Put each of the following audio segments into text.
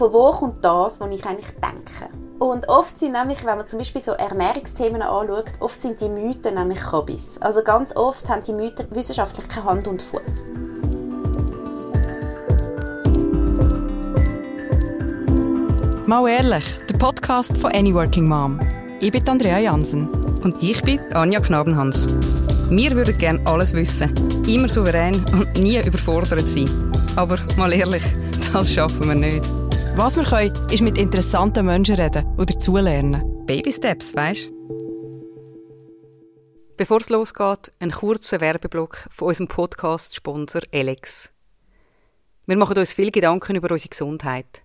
von wo kommt das, was ich eigentlich denke. Und oft sind nämlich, wenn man zum Beispiel so Ernährungsthemen anschaut, oft sind die Mythen nämlich Hobbys. Also ganz oft haben die Mythen wissenschaftlich keine Hand und Fuß. Mal ehrlich, der Podcast von Any Working Mom. Ich bin Andrea Jansen. Und ich bin Anja Knabenhans. Wir würden gerne alles wissen, immer souverän und nie überfordert sein. Aber mal ehrlich, das schaffen wir nicht. Was wir können, ist mit interessanten Menschen reden und dazulernen. Baby Steps, weißt Bevor es losgeht, ein kurzer Werbeblock von unserem Podcast-Sponsor Alex. Wir machen uns viel Gedanken über unsere Gesundheit.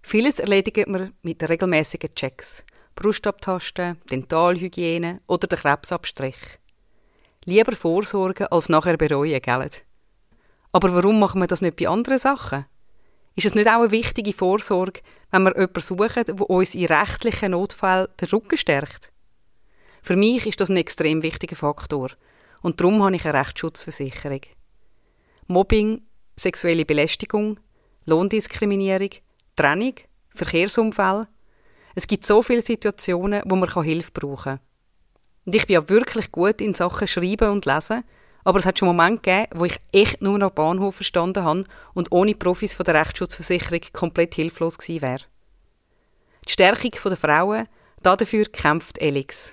Vieles erledigen wir mit regelmäßigen Checks, Brustabtasten, Dentalhygiene oder den Krebsabstrich. Lieber vorsorgen als nachher bereuen, gell? Aber warum machen wir das nicht bei anderen Sachen? Ist es nicht auch eine wichtige Vorsorge, wenn wir jemanden suchen, der uns in rechtlichen Notfällen den Rücken stärkt? Für mich ist das ein extrem wichtiger Faktor und darum habe ich eine Rechtsschutzversicherung. Mobbing, sexuelle Belästigung, Lohndiskriminierung, Trennung, Verkehrsunfälle. Es gibt so viele Situationen, wo man Hilfe brauchen kann. Und ich bin ja wirklich gut in Sachen Schreiben und Lesen, aber es hat schon Momente gegeben, wo ich echt nur noch Bahnhof verstanden habe und ohne Profis von der Rechtsschutzversicherung komplett hilflos gewesen wäre. Die Stärkung der Frauen, dafür kämpft Elix.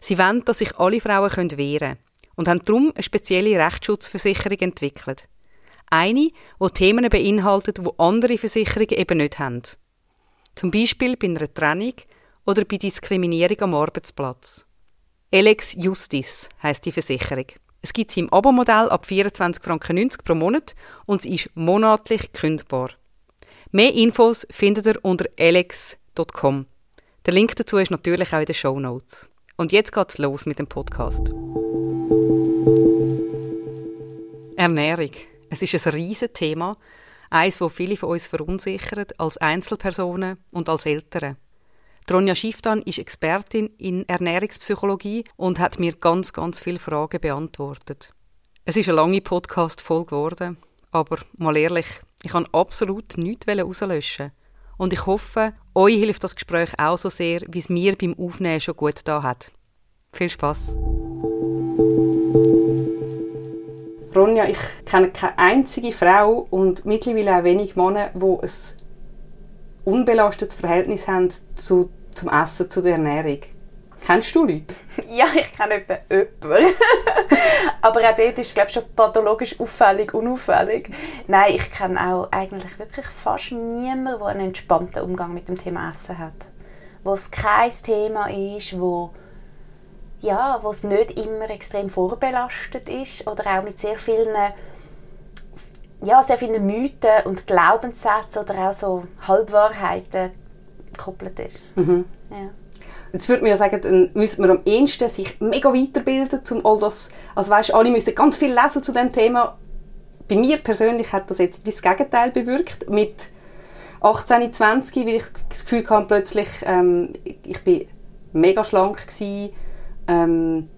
Sie wollen, dass sich alle Frauen wehren können und haben darum eine spezielle Rechtsschutzversicherung entwickelt. Eine, die Themen beinhaltet, die andere Versicherungen eben nicht haben. Zum Beispiel bei einer Trennung oder bei Diskriminierung am Arbeitsplatz. Elex Justice heißt die Versicherung. Es gibt sie im Abo-Modell ab 24,90 Franken pro Monat und sie ist monatlich kündbar. Mehr Infos findet ihr unter elex.com. Der Link dazu ist natürlich auch in den Show Notes. Und jetzt geht's los mit dem Podcast. Ernährung. Es ist ein riesiges Thema, eines, das viele von uns verunsichert, als Einzelpersonen und als Eltern. Tronja Schifftan ist Expertin in Ernährungspsychologie und hat mir ganz, ganz viele Fragen beantwortet. Es ist eine lange Podcast-Folge geworden, aber mal ehrlich, ich kann absolut nichts rauslöschen. Und ich hoffe, euch hilft das Gespräch auch so sehr, wie es mir beim Aufnehmen schon gut da hat. Viel Spaß! Ronja, ich kenne keine einzige Frau und mittlerweile auch wenig Männer, die ein unbelastetes Verhältnis haben zu zum Essen, zu der Ernährung? Kennst du Leute? Ja, ich kenne jemanden. Aber auch dort ist es schon pathologisch auffällig, unauffällig. Nein, ich kenne auch eigentlich wirklich fast niemanden, der einen entspannten Umgang mit dem Thema Essen hat. Wo es kein Thema ist, wo ja, wo es nicht immer extrem vorbelastet ist oder auch mit sehr vielen ja, sehr vielen Mythen und Glaubenssätzen oder auch so Halbwahrheiten gekoppelt ist. Mhm. Ja. Jetzt würde man ja sagen, dann müsste man am ehesten sich mega weiterbilden, um all das, also weißt, alle müssen ganz viel lesen zu dem Thema. Bei mir persönlich hat das jetzt das Gegenteil bewirkt. Mit 18, 20, weil ich das Gefühl hatte, plötzlich, ähm, ich bin mega schlank gewesen, ähm,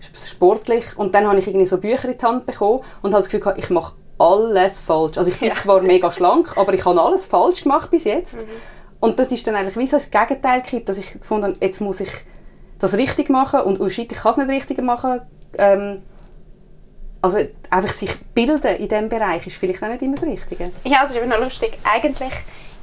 sportlich und dann habe ich irgendwie so Bücher in die Hand bekommen und habe das Gefühl gehabt, ich mache alles falsch. Also ich bin ja. zwar mega schlank, aber ich habe alles falsch gemacht bis jetzt. Mhm. Und das ist dann eigentlich wie so das Gegenteil gekippt, dass ich gefunden jetzt muss ich das richtig machen und oh shit, ich kann es nicht richtig machen. Ähm, also einfach sich bilden in diesem Bereich ist vielleicht auch nicht immer das Richtige. Ja, das ist aber noch lustig. Eigentlich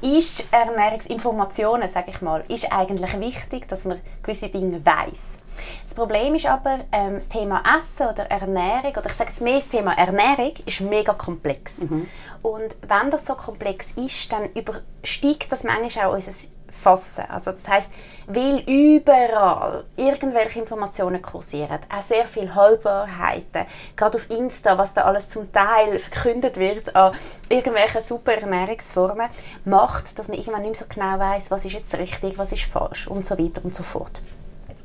ist Ernährungsinformationen, sage ich mal, ist eigentlich wichtig, dass man gewisse Dinge weiß. Das Problem ist aber, ähm, das Thema Essen oder Ernährung, oder ich sage jetzt mehr das Thema Ernährung, ist mega komplex. Mhm. Und wenn das so komplex ist, dann übersteigt das manchmal auch unser Fassen. Also das heißt, weil überall irgendwelche Informationen kursieren, auch sehr viele Halbwahrheiten, gerade auf Insta, was da alles zum Teil verkündet wird an irgendwelchen super Ernährungsformen, macht, dass man irgendwann nicht mehr so genau weiß, was ist jetzt richtig, was ist falsch und so weiter und so fort.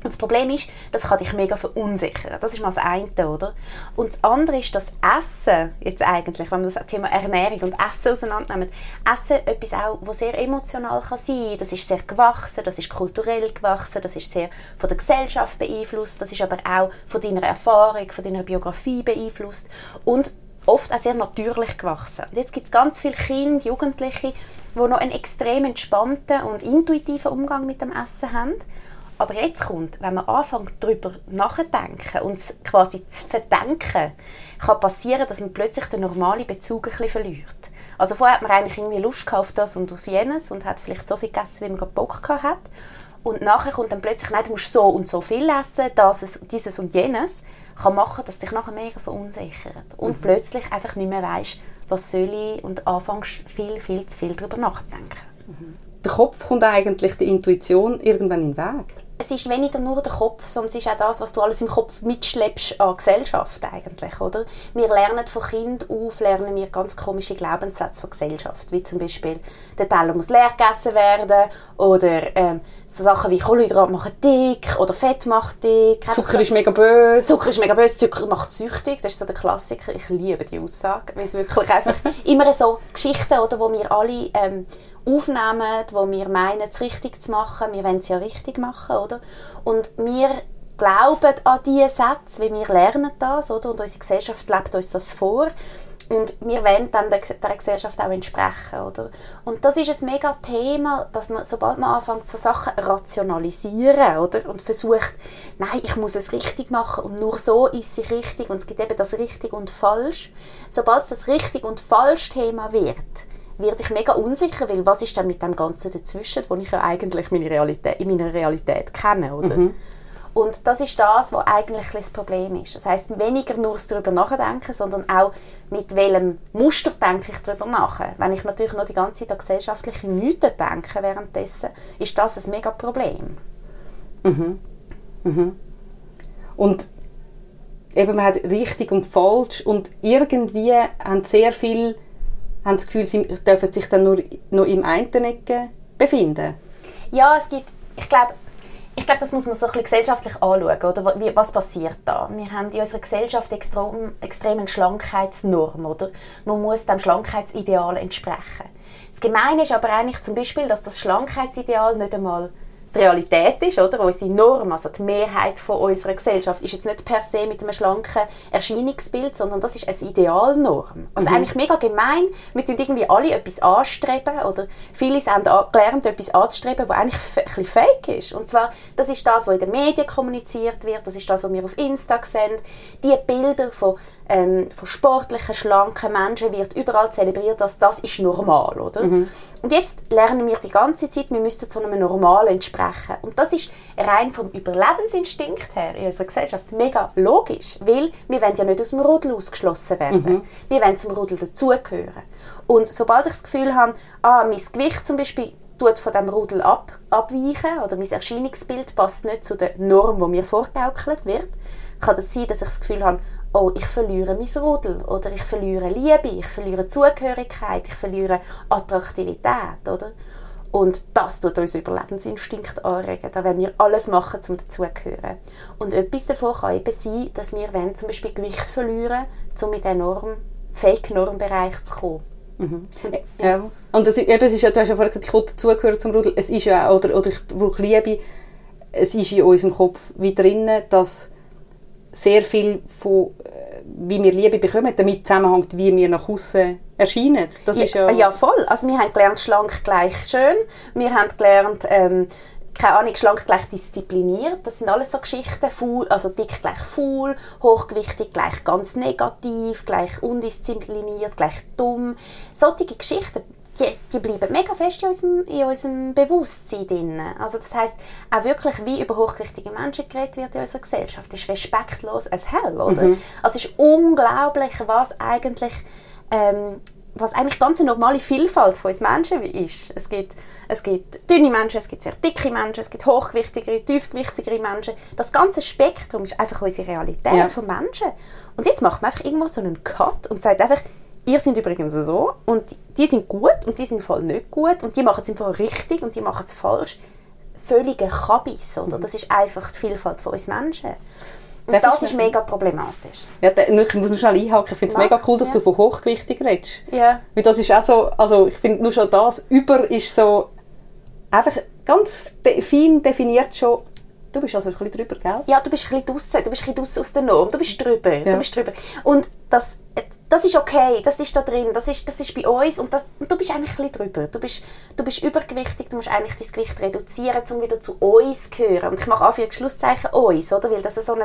Und das Problem ist, das kann dich mega verunsichern. Das ist mal das eine, oder? Und das andere ist das Essen, jetzt eigentlich, wenn wir das Thema Ernährung und Essen auseinandernehmen. Essen etwas auch, was sehr emotional kann sein. Das ist sehr gewachsen, das ist kulturell gewachsen, das ist sehr von der Gesellschaft beeinflusst, das ist aber auch von deiner Erfahrung, von deiner Biografie beeinflusst. Und oft auch sehr natürlich gewachsen. Und jetzt gibt es ganz viele Kinder, Jugendliche, die noch einen extrem entspannten und intuitiven Umgang mit dem Essen haben. Aber jetzt kommt, wenn man anfängt, darüber nachzudenken und es quasi zu verdenken, kann passieren, dass man plötzlich den normalen Bezug ein bisschen verliert. Also vorher hat man eigentlich irgendwie Lust auf das und auf jenes und hat vielleicht so viel gegessen, wie man gerade Bock hat. Und nachher kommt dann plötzlich, nein, du musst so und so viel essen, das, dieses und jenes, kann machen, dass dich nachher mega verunsichert. Und mhm. plötzlich einfach nicht mehr weißt, was soll ich und anfängst viel, viel zu viel darüber nachzudenken. Mhm. Der Kopf kommt eigentlich der Intuition irgendwann in den Weg es ist weniger nur der Kopf, sondern es ist auch das, was du alles im Kopf mitschleppst an Gesellschaft eigentlich, oder? Wir lernen von Kind auf, lernen wir ganz komische Glaubenssätze von Gesellschaft, wie zum Beispiel, der Teller muss leer gegessen werden oder ähm, so Sachen wie Kohlenhydrate machen dick oder Fett macht dick. Zucker ist mega böse. Zucker ist mega böse, Zucker macht süchtig, das ist so der Klassiker. Ich liebe die Aussage, weil es wirklich einfach immer so Geschichten, oder, wo wir alle ähm, aufnehmen, wo wir meinen, es richtig zu machen. Wir wollen es ja richtig machen, oder? Und wir glauben an diese Sätze, weil wir lernen das, oder? Und unsere Gesellschaft lebt uns das vor. Und wir wollen dann der, der Gesellschaft auch entsprechen, oder? Und das ist ein mega Thema, dass man, sobald man anfängt, so Sachen rationalisieren, oder? Und versucht, nein, ich muss es richtig machen und nur so ist es richtig und es gibt eben das richtig und falsch. Sobald es das richtig und falsch Thema wird, werde ich mega unsicher, weil was ist denn mit dem Ganzen dazwischen, wo ich ja eigentlich meine Realität, in meiner Realität kenne, oder? Mhm. Und das ist das, was eigentlich das Problem ist. Das heißt weniger nur darüber nachdenken, sondern auch mit welchem Muster denke ich darüber nach. Wenn ich natürlich noch die ganze Zeit an gesellschaftliche Mythen denke währenddessen, ist das ein mega Problem. Mhm. Mhm. Und eben man hat richtig und falsch und irgendwie haben sehr viele haben das Gefühl, sie dürfen sich dann nur noch im einen befinden? Ja, es gibt, ich glaube, ich glaube, das muss man so ein bisschen gesellschaftlich anschauen, oder? Was passiert da? Wir haben in unserer Gesellschaft extrem, extrem eine Schlankheitsnorm, oder? Man muss dem Schlankheitsideal entsprechen. Das Gemeine ist aber eigentlich zum Beispiel, dass das Schlankheitsideal nicht einmal die Realität ist, oder? Unsere Norm, also die Mehrheit von unserer Gesellschaft, ist jetzt nicht per se mit einem schlanken Erscheinungsbild, sondern das ist eine Idealnorm. Also mhm. eigentlich mega gemein. Wir tun irgendwie alle etwas anstreben oder viele haben gelernt, etwas anzustreben, was eigentlich ein bisschen fake ist. Und zwar, das ist das, was in den Medien kommuniziert wird, das ist das, was wir auf Insta sehen. Die Bilder von ähm, von sportlichen, schlanken Menschen wird überall zelebriert, dass das ist normal, oder? Mhm. Und jetzt lernen wir die ganze Zeit, wir müssen zu einem Normalen entsprechen. Und das ist rein vom Überlebensinstinkt her in unserer Gesellschaft mega logisch, weil wir wollen ja nicht aus dem Rudel ausgeschlossen werden. Mhm. Wir wollen zum Rudel dazugehören. Und sobald ich das Gefühl habe, ah, mein Gewicht zum Beispiel tut von dem Rudel ab, abweichen oder mein Erscheinungsbild passt nicht zu der Norm, die mir vorgegaukelt wird, kann das sein, dass ich das Gefühl habe, oh, ich verliere mein Rudel oder ich verliere Liebe, ich verliere Zugehörigkeit, ich verliere Attraktivität, oder? Und das tut unseren Überlebensinstinkt anregen. Da wollen wir alles machen, um dazugehören. Und etwas davon kann eben sein, dass wir wenn zum Beispiel Gewicht verlieren, um in den Norm, Fake-Normbereich zu kommen. Mhm. Ja. ja. Und das, eben, es ist ja, du hast ja vorhin gesagt, ich will dazugehören zum Rudel. Es ist ja, oder, oder ich brauche Liebe. Es ist in unserem Kopf wie drinnen, dass sehr viel von äh, wie wir Liebe bekommen, damit zusammenhängt, wie wir nach außen erscheinen. Das ja, ist ja, ja, voll. Also wir haben gelernt, schlank gleich schön. Wir haben gelernt, ähm, keine Ahnung, schlank gleich diszipliniert. Das sind alles so Geschichten. Faul, also dick gleich faul, hochgewichtig gleich ganz negativ, gleich undiszipliniert, gleich dumm. Solche Geschichten die, die bleiben mega fest in unserem, in unserem Bewusstsein drin. Also das heißt auch wirklich, wie über hochgewichtige Menschen geredet wird in unserer Gesellschaft, ist respektlos as hell, oder? Mhm. Also es ist unglaublich, was eigentlich, ähm, was eigentlich ganz eine normale Vielfalt von uns Menschen ist. Es gibt, es gibt dünne Menschen, es gibt sehr dicke Menschen, es gibt hochgewichtigere, tiefgewichtigere Menschen. Das ganze Spektrum ist einfach unsere Realität ja. von Menschen. Und jetzt macht man einfach irgendwo so einen Cut und sagt einfach, ihr sind übrigens so und die sind gut und die sind voll nicht gut und die machen es einfach richtig und die machen es falsch. Völlige Kabis, oder? Mhm. Das ist einfach die Vielfalt von uns Menschen. Und Darf das ist mega problematisch. Ja, ich muss noch schnell einhaken. Ich finde es mega cool, dass ja. du von hochgewichtig redest. Ja. Weil das ist auch so, also ich finde nur schon das, über ist so einfach ganz de fein definiert schon Du bist also ein bisschen drüber, gell? Ja, du bist ein bisschen draussen. Du bist ein bisschen aus der Norm. Du bist drüber. Ja. Du bist drüber. Und das, das ist okay, das ist da drin, das ist, das ist bei uns und, das, und du bist eigentlich ein bisschen drüber. Du bist, du bist übergewichtig, du musst eigentlich dein Gewicht reduzieren, um wieder zu uns zu gehören. Und ich mache Anführungsschlusszeichen uns, oder? Weil das ist so ein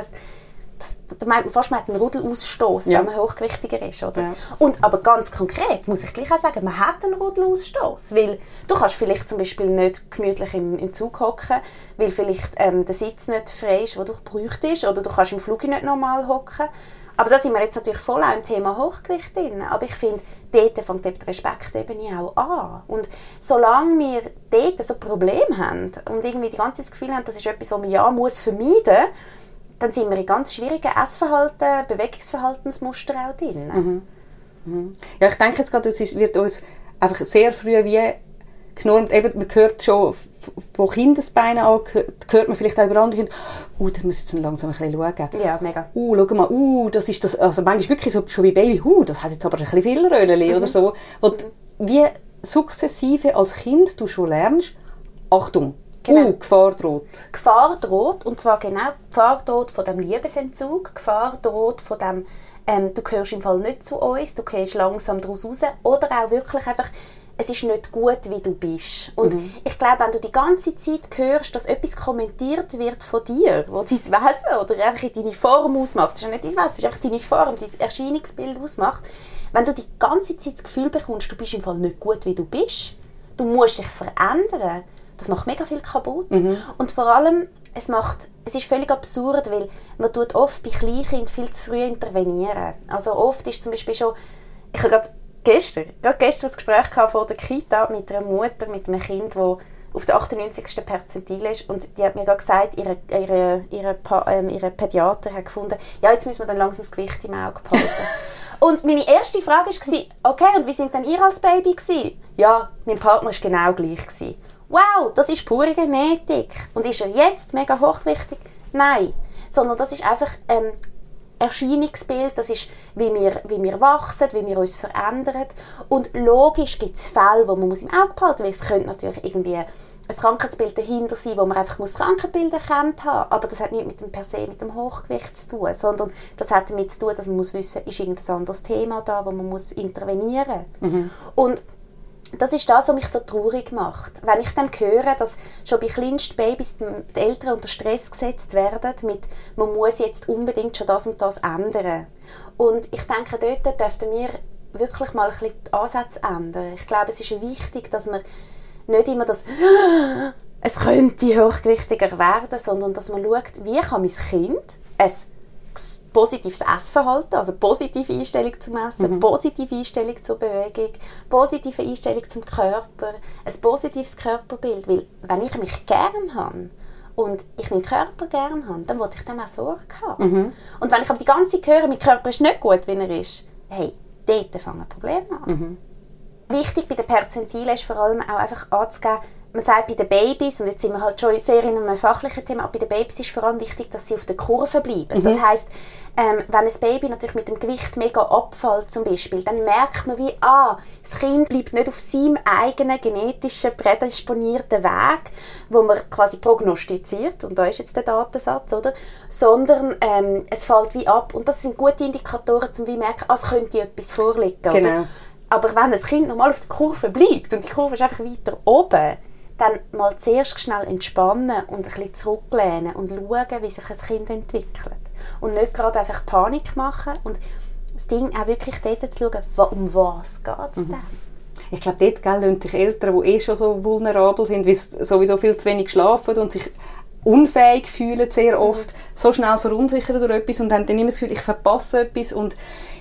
das, da meint man fast, man hat einen Rudelausstoß, ja. wenn man hochgewichtiger ist. Oder? Ja. Und, aber ganz konkret muss ich gleich auch sagen, man hat einen Rudelausstoß. Weil du kannst vielleicht zum Beispiel nicht gemütlich im, im Zug hocken, weil vielleicht ähm, der Sitz nicht frei ist, den du bräuchtest, oder du kannst im Flug nicht normal hocken. Aber da sind wir jetzt natürlich voll auch im Thema Hochgewicht drin. Aber ich finde, dort fängt die Respektebene auch an. Und solange wir dort so Probleme haben und irgendwie die ganze Zeit das Gefühl haben, das ist etwas, was man ja muss vermeiden muss, dann sind wir in ganz schwierigen Essverhalten, Bewegungsverhaltensmuster auch drin. Mhm. Mhm. Ja, ich denke jetzt gerade, es wird uns einfach sehr früh wie genormt, eben, man hört schon von Kindesbeinen an, hört man vielleicht auch über andere Kinder, uh, da muss ich jetzt langsam ein bisschen schauen. Ja, mega. Uh, schau mal, uh, das ist das, also manchmal wirklich so, schon wie Baby, uh, das hat jetzt aber ein bisschen viel Röllchen mhm. oder so. Und mhm. wie sukzessive als Kind du schon lernst, Achtung, Genau. Uh, Gefahr droht. Gefahr droht, und zwar genau Gefahr droht von dem Liebesentzug, Gefahr droht von dem, ähm, du gehörst im Fall nicht zu uns, du gehst langsam daraus raus, oder auch wirklich einfach, es ist nicht gut, wie du bist. Und mhm. ich glaube, wenn du die ganze Zeit hörst, dass etwas kommentiert wird von dir, wo dein Wesen oder einfach deine Form ausmacht, das ist ja nicht dein Wesen, es ist einfach deine Form, dein Erscheinungsbild ausmacht, wenn du die ganze Zeit das Gefühl bekommst, du bist im Fall nicht gut, wie du bist, du musst dich verändern, das macht mega viel kaputt. Mhm. Und vor allem, es, macht, es ist völlig absurd, weil man tut oft bei Kleinkindern viel zu früh intervenieren. Also oft ist zum Beispiel schon, ich habe gerade gestern, gerade gestern ein Gespräch vor der Kita mit einer Mutter, mit einem Kind, das auf der 98. Perzentil ist und die hat mir gerade gesagt, ihre, ihre, ihre, ähm, ihre Pädiater hat gefunden, ja, jetzt müssen wir dann langsam das Gewicht im Auge behalten. und meine erste Frage war, okay, und wie sind denn ihr als Baby gewesen? Ja, mein Partner war genau gleich. Gewesen wow, das ist pure Genetik. Und ist er jetzt mega hochgewichtig? Nein. Sondern das ist einfach ähm, Erscheinungsbild, das ist, wie wir, wie wir wachsen, wie wir uns verändern. Und logisch gibt es Fälle, wo man muss im Auge behalten muss. Es könnte natürlich irgendwie ein Krankheitsbild dahinter sein, wo man einfach muss Krankheitsbilder erkannt haben Aber das hat nicht mit dem per se mit dem Hochgewicht zu tun, sondern das hat damit zu tun, dass man muss wissen, ist irgendein anderes Thema da, wo man muss intervenieren muss. Mhm. Und das ist das, was mich so traurig macht. Wenn ich dann höre, dass schon bei kleinsten Babys die Eltern unter Stress gesetzt werden, mit man muss jetzt unbedingt schon das und das ändern. Und ich denke, dort dürften wir wirklich mal ein bisschen die Ansätze ändern. Ich glaube, es ist wichtig, dass man nicht immer das es könnte hochgewichtiger werden, sondern dass man schaut, wie kann mein Kind es positives Essverhalten, also positive Einstellung zum Essen, mhm. positive Einstellung zur Bewegung, positive Einstellung zum Körper, ein positives Körperbild, weil wenn ich mich gern habe und ich meinen Körper gern habe, dann wollte ich dem auch Sorge haben. Mhm. Und wenn ich aber die ganze Zeit höre, mein Körper ist nicht gut, wie er ist, hey, dort fangen Probleme an. Mhm. Wichtig bei den Perzentilen ist vor allem auch einfach anzugeben, man sagt bei den Babys, und jetzt sind wir halt schon sehr in einem fachlichen Thema, aber bei den Babys ist vor allem wichtig, dass sie auf der Kurve bleiben. Mhm. Das heißt, ähm, wenn ein Baby natürlich mit dem Gewicht mega abfällt zum Beispiel, dann merkt man wie, ah, das Kind bleibt nicht auf seinem eigenen genetischen, prädisponierten Weg, wo man quasi prognostiziert, und da ist jetzt der Datensatz, oder? Sondern ähm, es fällt wie ab. Und das sind gute Indikatoren, um wie merken, ah, es könnte etwas vorliegen. Genau. Oder? Aber wenn das Kind normal auf der Kurve bleibt und die Kurve ist einfach weiter oben, dann mal zuerst schnell entspannen und ein bisschen zurücklehnen und schauen, wie sich ein Kind entwickelt. Und nicht gerade einfach Panik machen und das Ding auch wirklich dort zu schauen, um was geht es mhm. denn? Ich glaube, dort gell, sich Eltern, die eh schon so vulnerabel sind, weil sie sowieso viel zu wenig schlafen und sich unfähig fühlen sehr mhm. oft, so schnell verunsichert durch etwas und haben dann immer das Gefühl, ich verpasse etwas und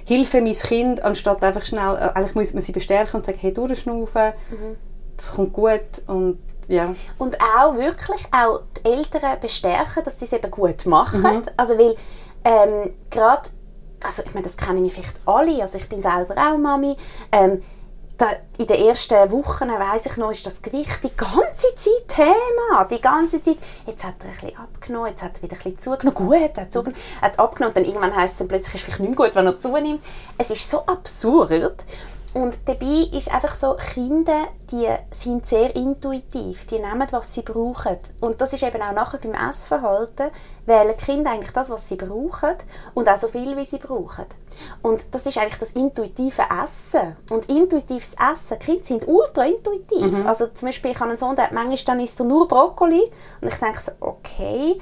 hilfe mein Kind, anstatt einfach schnell, äh, eigentlich muss man sie bestärken und sagen, hey, durchschnaufen, mhm. Das kommt gut und ja. Und auch wirklich auch die Eltern bestärken, dass sie es eben gut machen. Mhm. Also weil ähm, gerade, also ich meine, das kennen wir vielleicht alle, also ich bin selber auch Mami, ähm, da, in den ersten Wochen, weiß ich noch, ist das Gewicht die ganze Zeit Thema. Die ganze Zeit. Jetzt hat er ein bisschen abgenommen, jetzt hat er wieder ein bisschen zugenommen. Gut, er hat, zugenommen, hat abgenommen. Dann irgendwann heisst es dann plötzlich, ist es vielleicht nicht mehr gut, wenn er zunimmt. Es ist so absurd. Und dabei ist einfach so, Kinder, die sind sehr intuitiv, die nehmen, was sie brauchen. Und das ist eben auch nachher beim Essverhalten, wählen die Kinder eigentlich das, was sie brauchen und auch so viel, wie sie brauchen. Und das ist eigentlich das intuitive Essen. Und intuitives Essen, die Kinder sind ultra intuitiv. Also zum Beispiel, ich habe einen Sohn, der hat manchmal dann isst er nur Brokkoli und ich denke so, okay,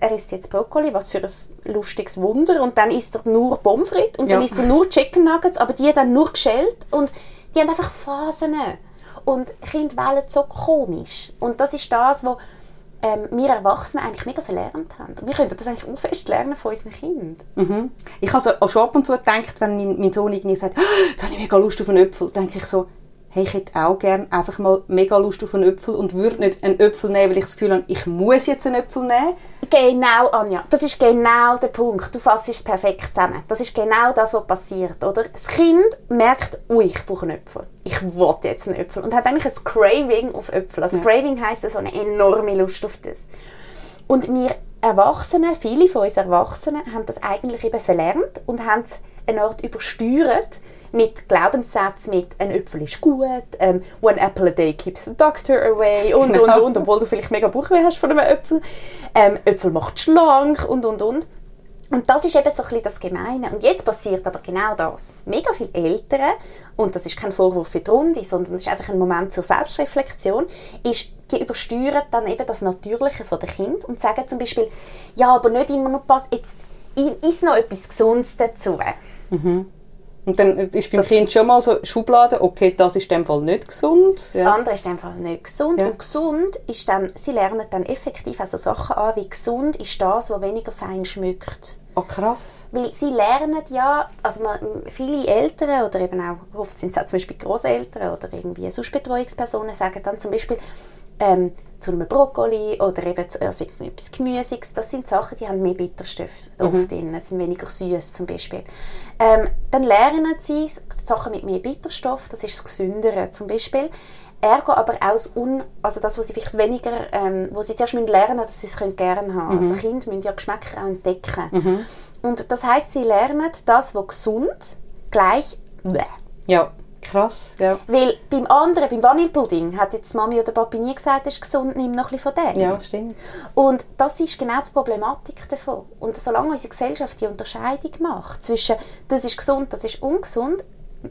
er isst jetzt Brokkoli, was für ein lustiges Wunder. Und dann isst er nur Pommes frites und Ja. dann isst er nur Chicken Nuggets, aber die dann nur geschält. Und die haben einfach Phasen. Und Kinder wählen so komisch. Und das ist das, was ähm, wir Erwachsenen eigentlich mega verlernt haben. Und wir können das eigentlich auch fest lernen von unseren Kindern. Mhm. Ich habe so auch schon ab und zu gedacht, wenn mein, mein Sohn irgendwie sagt, «Ah, jetzt habe ich mega Lust auf einen Apfel, denke ich so, hey, ich hätte auch gerne einfach mal mega Lust auf einen Apfel und würde nicht einen Apfel nehmen, weil ich das Gefühl habe, ich muss jetzt einen Apfel nehmen. Genau, Anja. Das ist genau der Punkt. Du fasst es perfekt zusammen. Das ist genau das, was passiert, oder? Das Kind merkt, ui, ich brauche einen Äpfel. Ich will jetzt einen Äpfel. Und hat eigentlich ein Craving auf Äpfel. Also Ja. Craving heisst so eine enorme Lust auf das. Und wir Erwachsenen, viele von uns Erwachsenen, haben das eigentlich eben verlernt und haben es eine Art übersteuert mit Glaubenssätzen mit «ein Äpfel ist gut», ähm, «one apple a day keeps the doctor away» und, und, Genau. und, obwohl du vielleicht mega Bauchweh hast von einem Äpfel. Ähm, «Äpfel macht schlank» und, und, und. Und das ist eben so ein bisschen das Gemeine. Und jetzt passiert aber genau das. Mega viele Eltern, und das ist kein Vorwurf für die Runde, sondern es ist einfach ein Moment zur Selbstreflexion, ist, die übersteuern dann eben das Natürliche von der Kind und sagen zum Beispiel, ja, aber nicht immer nur pass, jetzt i- isst noch etwas Gesundes dazu. Und dann ist beim Kind schon mal so Schublade, okay, das ist in dem Fall nicht gesund. Das Ja. andere ist einfach nicht gesund. Ja. Und gesund ist dann, sie lernen dann effektiv also Sachen an, wie gesund ist das, was weniger fein schmeckt. Oh, krass. Weil sie lernen ja, also man, viele Eltern oder eben auch, oft sind es auch zum Beispiel Großeltern oder irgendwie sonst Betreuungspersonen, sagen dann zum Beispiel ähm, zu einem Brokkoli oder eben zu also etwas Gemüsiges, das sind Sachen, die haben mehr Bitterstoffe oft drin, sind weniger süß zum Beispiel. Ähm, dann lernen sie Sachen mit mehr Bitterstoff, das ist das Gesündere zum Beispiel. Ergo aber auch das, Un also das, was sie vielleicht weniger, ähm, wo sie zuerst müssen lernen dass sie es können gerne haben Also Kinder müssen ja Geschmäcker auch entdecken. Und das heißt, sie lernen das, was gesund, gleich. Ja, krass. Ja, Weil beim anderen, beim Vanillepudding, hat jetzt Mami oder Papi nie gesagt, das ist gesund, nimm noch ein bisschen von dem. ja stimmt. Und das ist genau die Problematik davon. Und solange unsere Gesellschaft die Unterscheidung macht zwischen das ist gesund, das ist ungesund,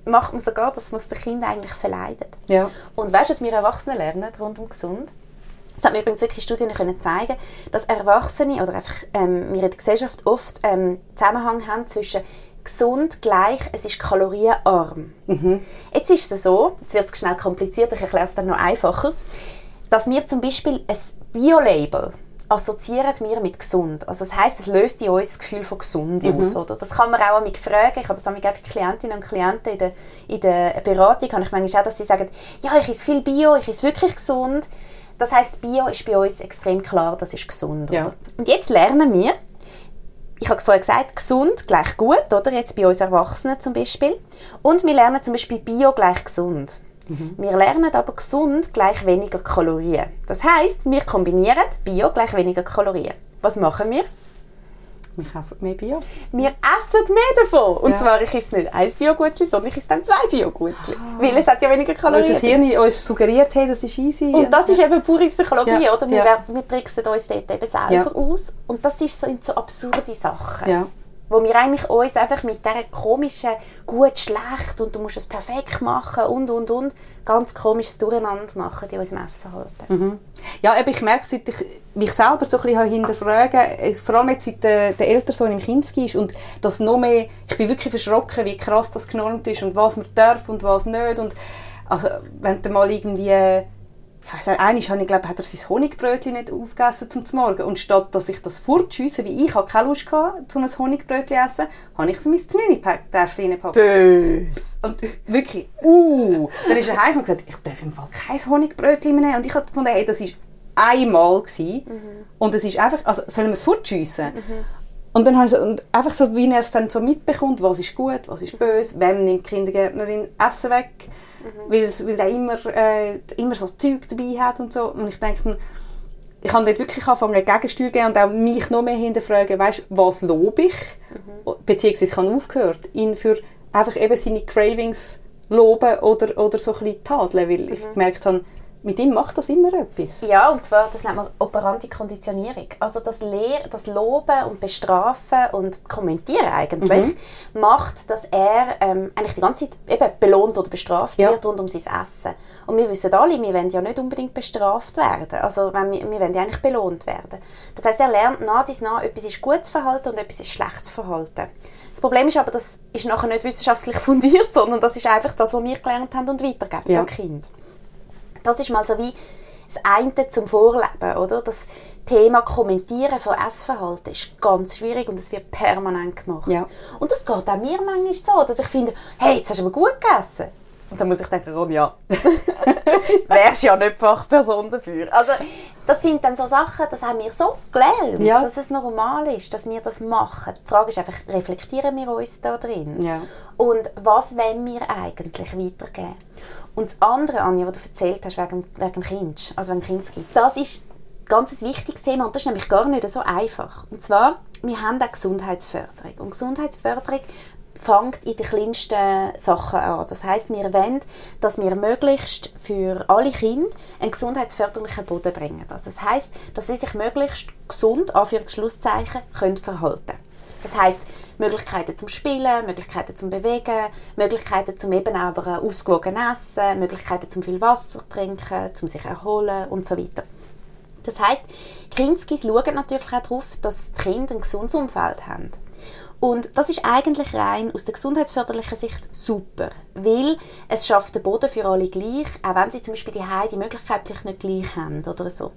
macht man sogar, dass man es den Kindern eigentlich verleidet. Ja. Und weißt du, was wir Erwachsene lernen rund um gesund? Das hat mir übrigens wirklich Studien können zeigen, dass Erwachsene oder einfach ähm, wir in der Gesellschaft oft ähm, Zusammenhang haben zwischen gesund gleich, es ist kalorienarm. Jetzt ist es so, jetzt wird es schnell kompliziert, ich erkläre es dann noch einfacher, dass wir zum Beispiel ein Bio-Label assoziieren wir mit gesund. Also das heißt, es löst in uns das Gefühl von gesund aus. Oder? Das kann man auch mit fragen. Ich habe das auch mit Klientinnen und Klienten in der, in der Beratung, habe ich manchmal auch, dass sie sagen, ja, ich esse viel Bio, ich esse wirklich gesund. Das heißt, Bio ist bei uns extrem klar, das ist gesund. Ja. Oder? Und jetzt lernen wir, ich habe vorher gesagt, gesund gleich gut, oder? Jetzt bei uns Erwachsenen zum Beispiel. Und wir lernen zum Beispiel Bio gleich gesund. Wir lernen aber gesund gleich weniger Kalorien. Das heißt, wir kombinieren Bio gleich weniger Kalorien. Was machen wir? Wir kaufen mehr Bio. Wir essen mehr davon. Und Ja. zwar, ich esse nicht ein Biogutzli, sondern ich esse dann zwei Biogutzli. Weil es hat ja weniger Kalorien. Unser Hirn uns suggeriert, hey, das ist easy. Und das ist eben pure Psychologie, Ja, oder? Wir, ja. wir tricksen uns dort eben selber aus. Und das ist, sind so absurde Sachen. Wo wir eigentlich uns einfach mit dieser komischen gut, schlecht und du musst es perfekt machen und, und, und ganz komisches Durcheinander machen in unserem Essverhalten. Ja, eben, ich merke, seit ich mich selber so ein bisschen hinterfragen, äh, vor allem jetzt seit der, der Elternsohn im Kinski ist und das noch mehr, ich bin wirklich verschrocken, wie krass das genormt ist und was man darf und was nicht und also wenn du mal irgendwie ich einmal habe ich, glaube, hat er sein Honigbrötchen nicht aufgegessen zum Morgen und statt dass ich das fortschiesse, wie ich habe keine Lust gehabt, so ein Honigbrötchen essen, habe ich es in mein Znüni-Täschchen reingepackt. Böse. Und wirklich, uh, dann ist er heim und gesagt, ich darf im Fall kein Honigbrötchen mehr nehmen. Und ich habe gefunden, hey, das war einmal gewesen. und es ist einfach, also sollen wir es fortschiessen? Und dann habe ich so, und einfach so, wie er es dann so mitbekommt, was ist gut, was ist böse, wem nimmt die Kindergärtnerin Essen weg, weil, weil er immer, äh, immer so Zeug dabei hat und so. Und ich denke, ich habe dort wirklich angefangen, eine Gegensteuer geben und auch mich noch mehr hinterfragen, weißt, was lobe ich? Beziehungsweise ich habe aufgehört, ihn für einfach eben seine Cravings loben oder, oder so ein bisschen tadeln, weil ich gemerkt habe, mit ihm macht das immer etwas. Ja, und zwar, das nennt man operante Konditionierung. Also das, Lehr das Loben und Bestrafen und Kommentieren eigentlich macht, dass er ähm, eigentlich die ganze Zeit eben belohnt oder bestraft Ja. wird rund um sein Essen. Und wir wissen alle, wir wollen ja nicht unbedingt bestraft werden. Also wenn wir, wir wollen ja eigentlich belohnt werden. Das heißt, er lernt nach dies nach, etwas ist gutes Verhalten und etwas ist schlechtes Verhalten. Das Problem ist aber, das ist nachher nicht wissenschaftlich fundiert, sondern das ist einfach das, was wir gelernt haben und weitergeben Ja. an Kinder. Das ist mal so wie das eine zum Vorleben, oder? Das Thema Kommentieren von Essverhalten ist ganz schwierig und es wird permanent gemacht. Ja. Und das geht auch mir manchmal so, dass ich finde, hey, jetzt hast du aber gut gegessen. Und dann muss ich denken, Ronja, wärst ja nicht Fachperson dafür. Also, das sind dann so Sachen, das haben wir so gelernt, Ja. dass es normal ist, dass wir das machen. Die Frage ist einfach, reflektieren wir uns da drin? Ja. Und was wollen wir eigentlich weitergeben? Und das andere, Anja, was du erzählt hast wegen, wegen dem Kind, also wegen Kinski, das ist ein ganz wichtiges Thema und das ist nämlich gar nicht so einfach. Und zwar, wir haben auch Gesundheitsförderung. Und Gesundheitsförderung fängt in den kleinsten Sachen an. Das heißt, wir wollen, dass wir möglichst für alle Kinder einen gesundheitsförderlichen Boden bringen. Also das heißt, dass sie sich möglichst gesund, Anführungsschlusszeichen, können verhalten Das heißt, Möglichkeiten zum Spielen, Möglichkeiten zum Bewegen, Möglichkeiten zum eben aber ausgewogen essen, Möglichkeiten zum viel Wasser trinken, zum sich erholen und so weiter. Das heißt, Kinskis schauen natürlich auch darauf, dass die Kinder ein gesundes Umfeld haben. Und das ist eigentlich rein aus der gesundheitsförderlichen Sicht super, weil es schafft den Boden für alle gleich, auch wenn sie zum Beispiel die die Möglichkeit vielleicht nicht gleich haben oder so.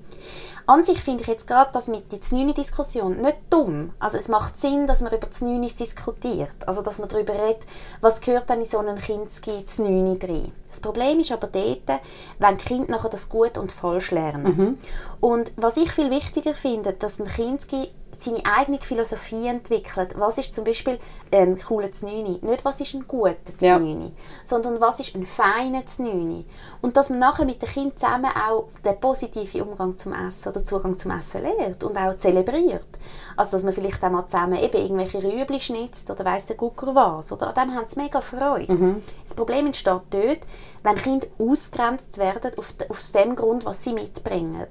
An sich finde ich jetzt gerade das mit der Znüni-Diskussion nicht dumm. Also es macht Sinn, dass man über Znünis diskutiert. Also dass man darüber redet, was gehört denn in so einen Kinski Znüni drin. Das Problem ist aber dort, wenn die Kinder nachher das gut und falsch lernen. Und was ich viel wichtiger finde, dass ein Kinski seine eigene Philosophie entwickelt. Was ist zum Beispiel ein cooler Znüni? Nicht, was ist ein guter Ja. Znüni, sondern was ist ein feiner Znüni? Und dass man nachher mit den Kindern zusammen auch den positiven Umgang zum Essen oder Zugang zum Essen lernt und auch zelebriert. Also, dass man vielleicht auch mal zusammen eben irgendwelche Rüebli schnitzt oder weiss der Gucker was. Oder an dem haben sie mega Freude. Das Problem entsteht dort, wenn Kinder ausgrenzt werden auf, aus dem Grund, was sie mitbringen.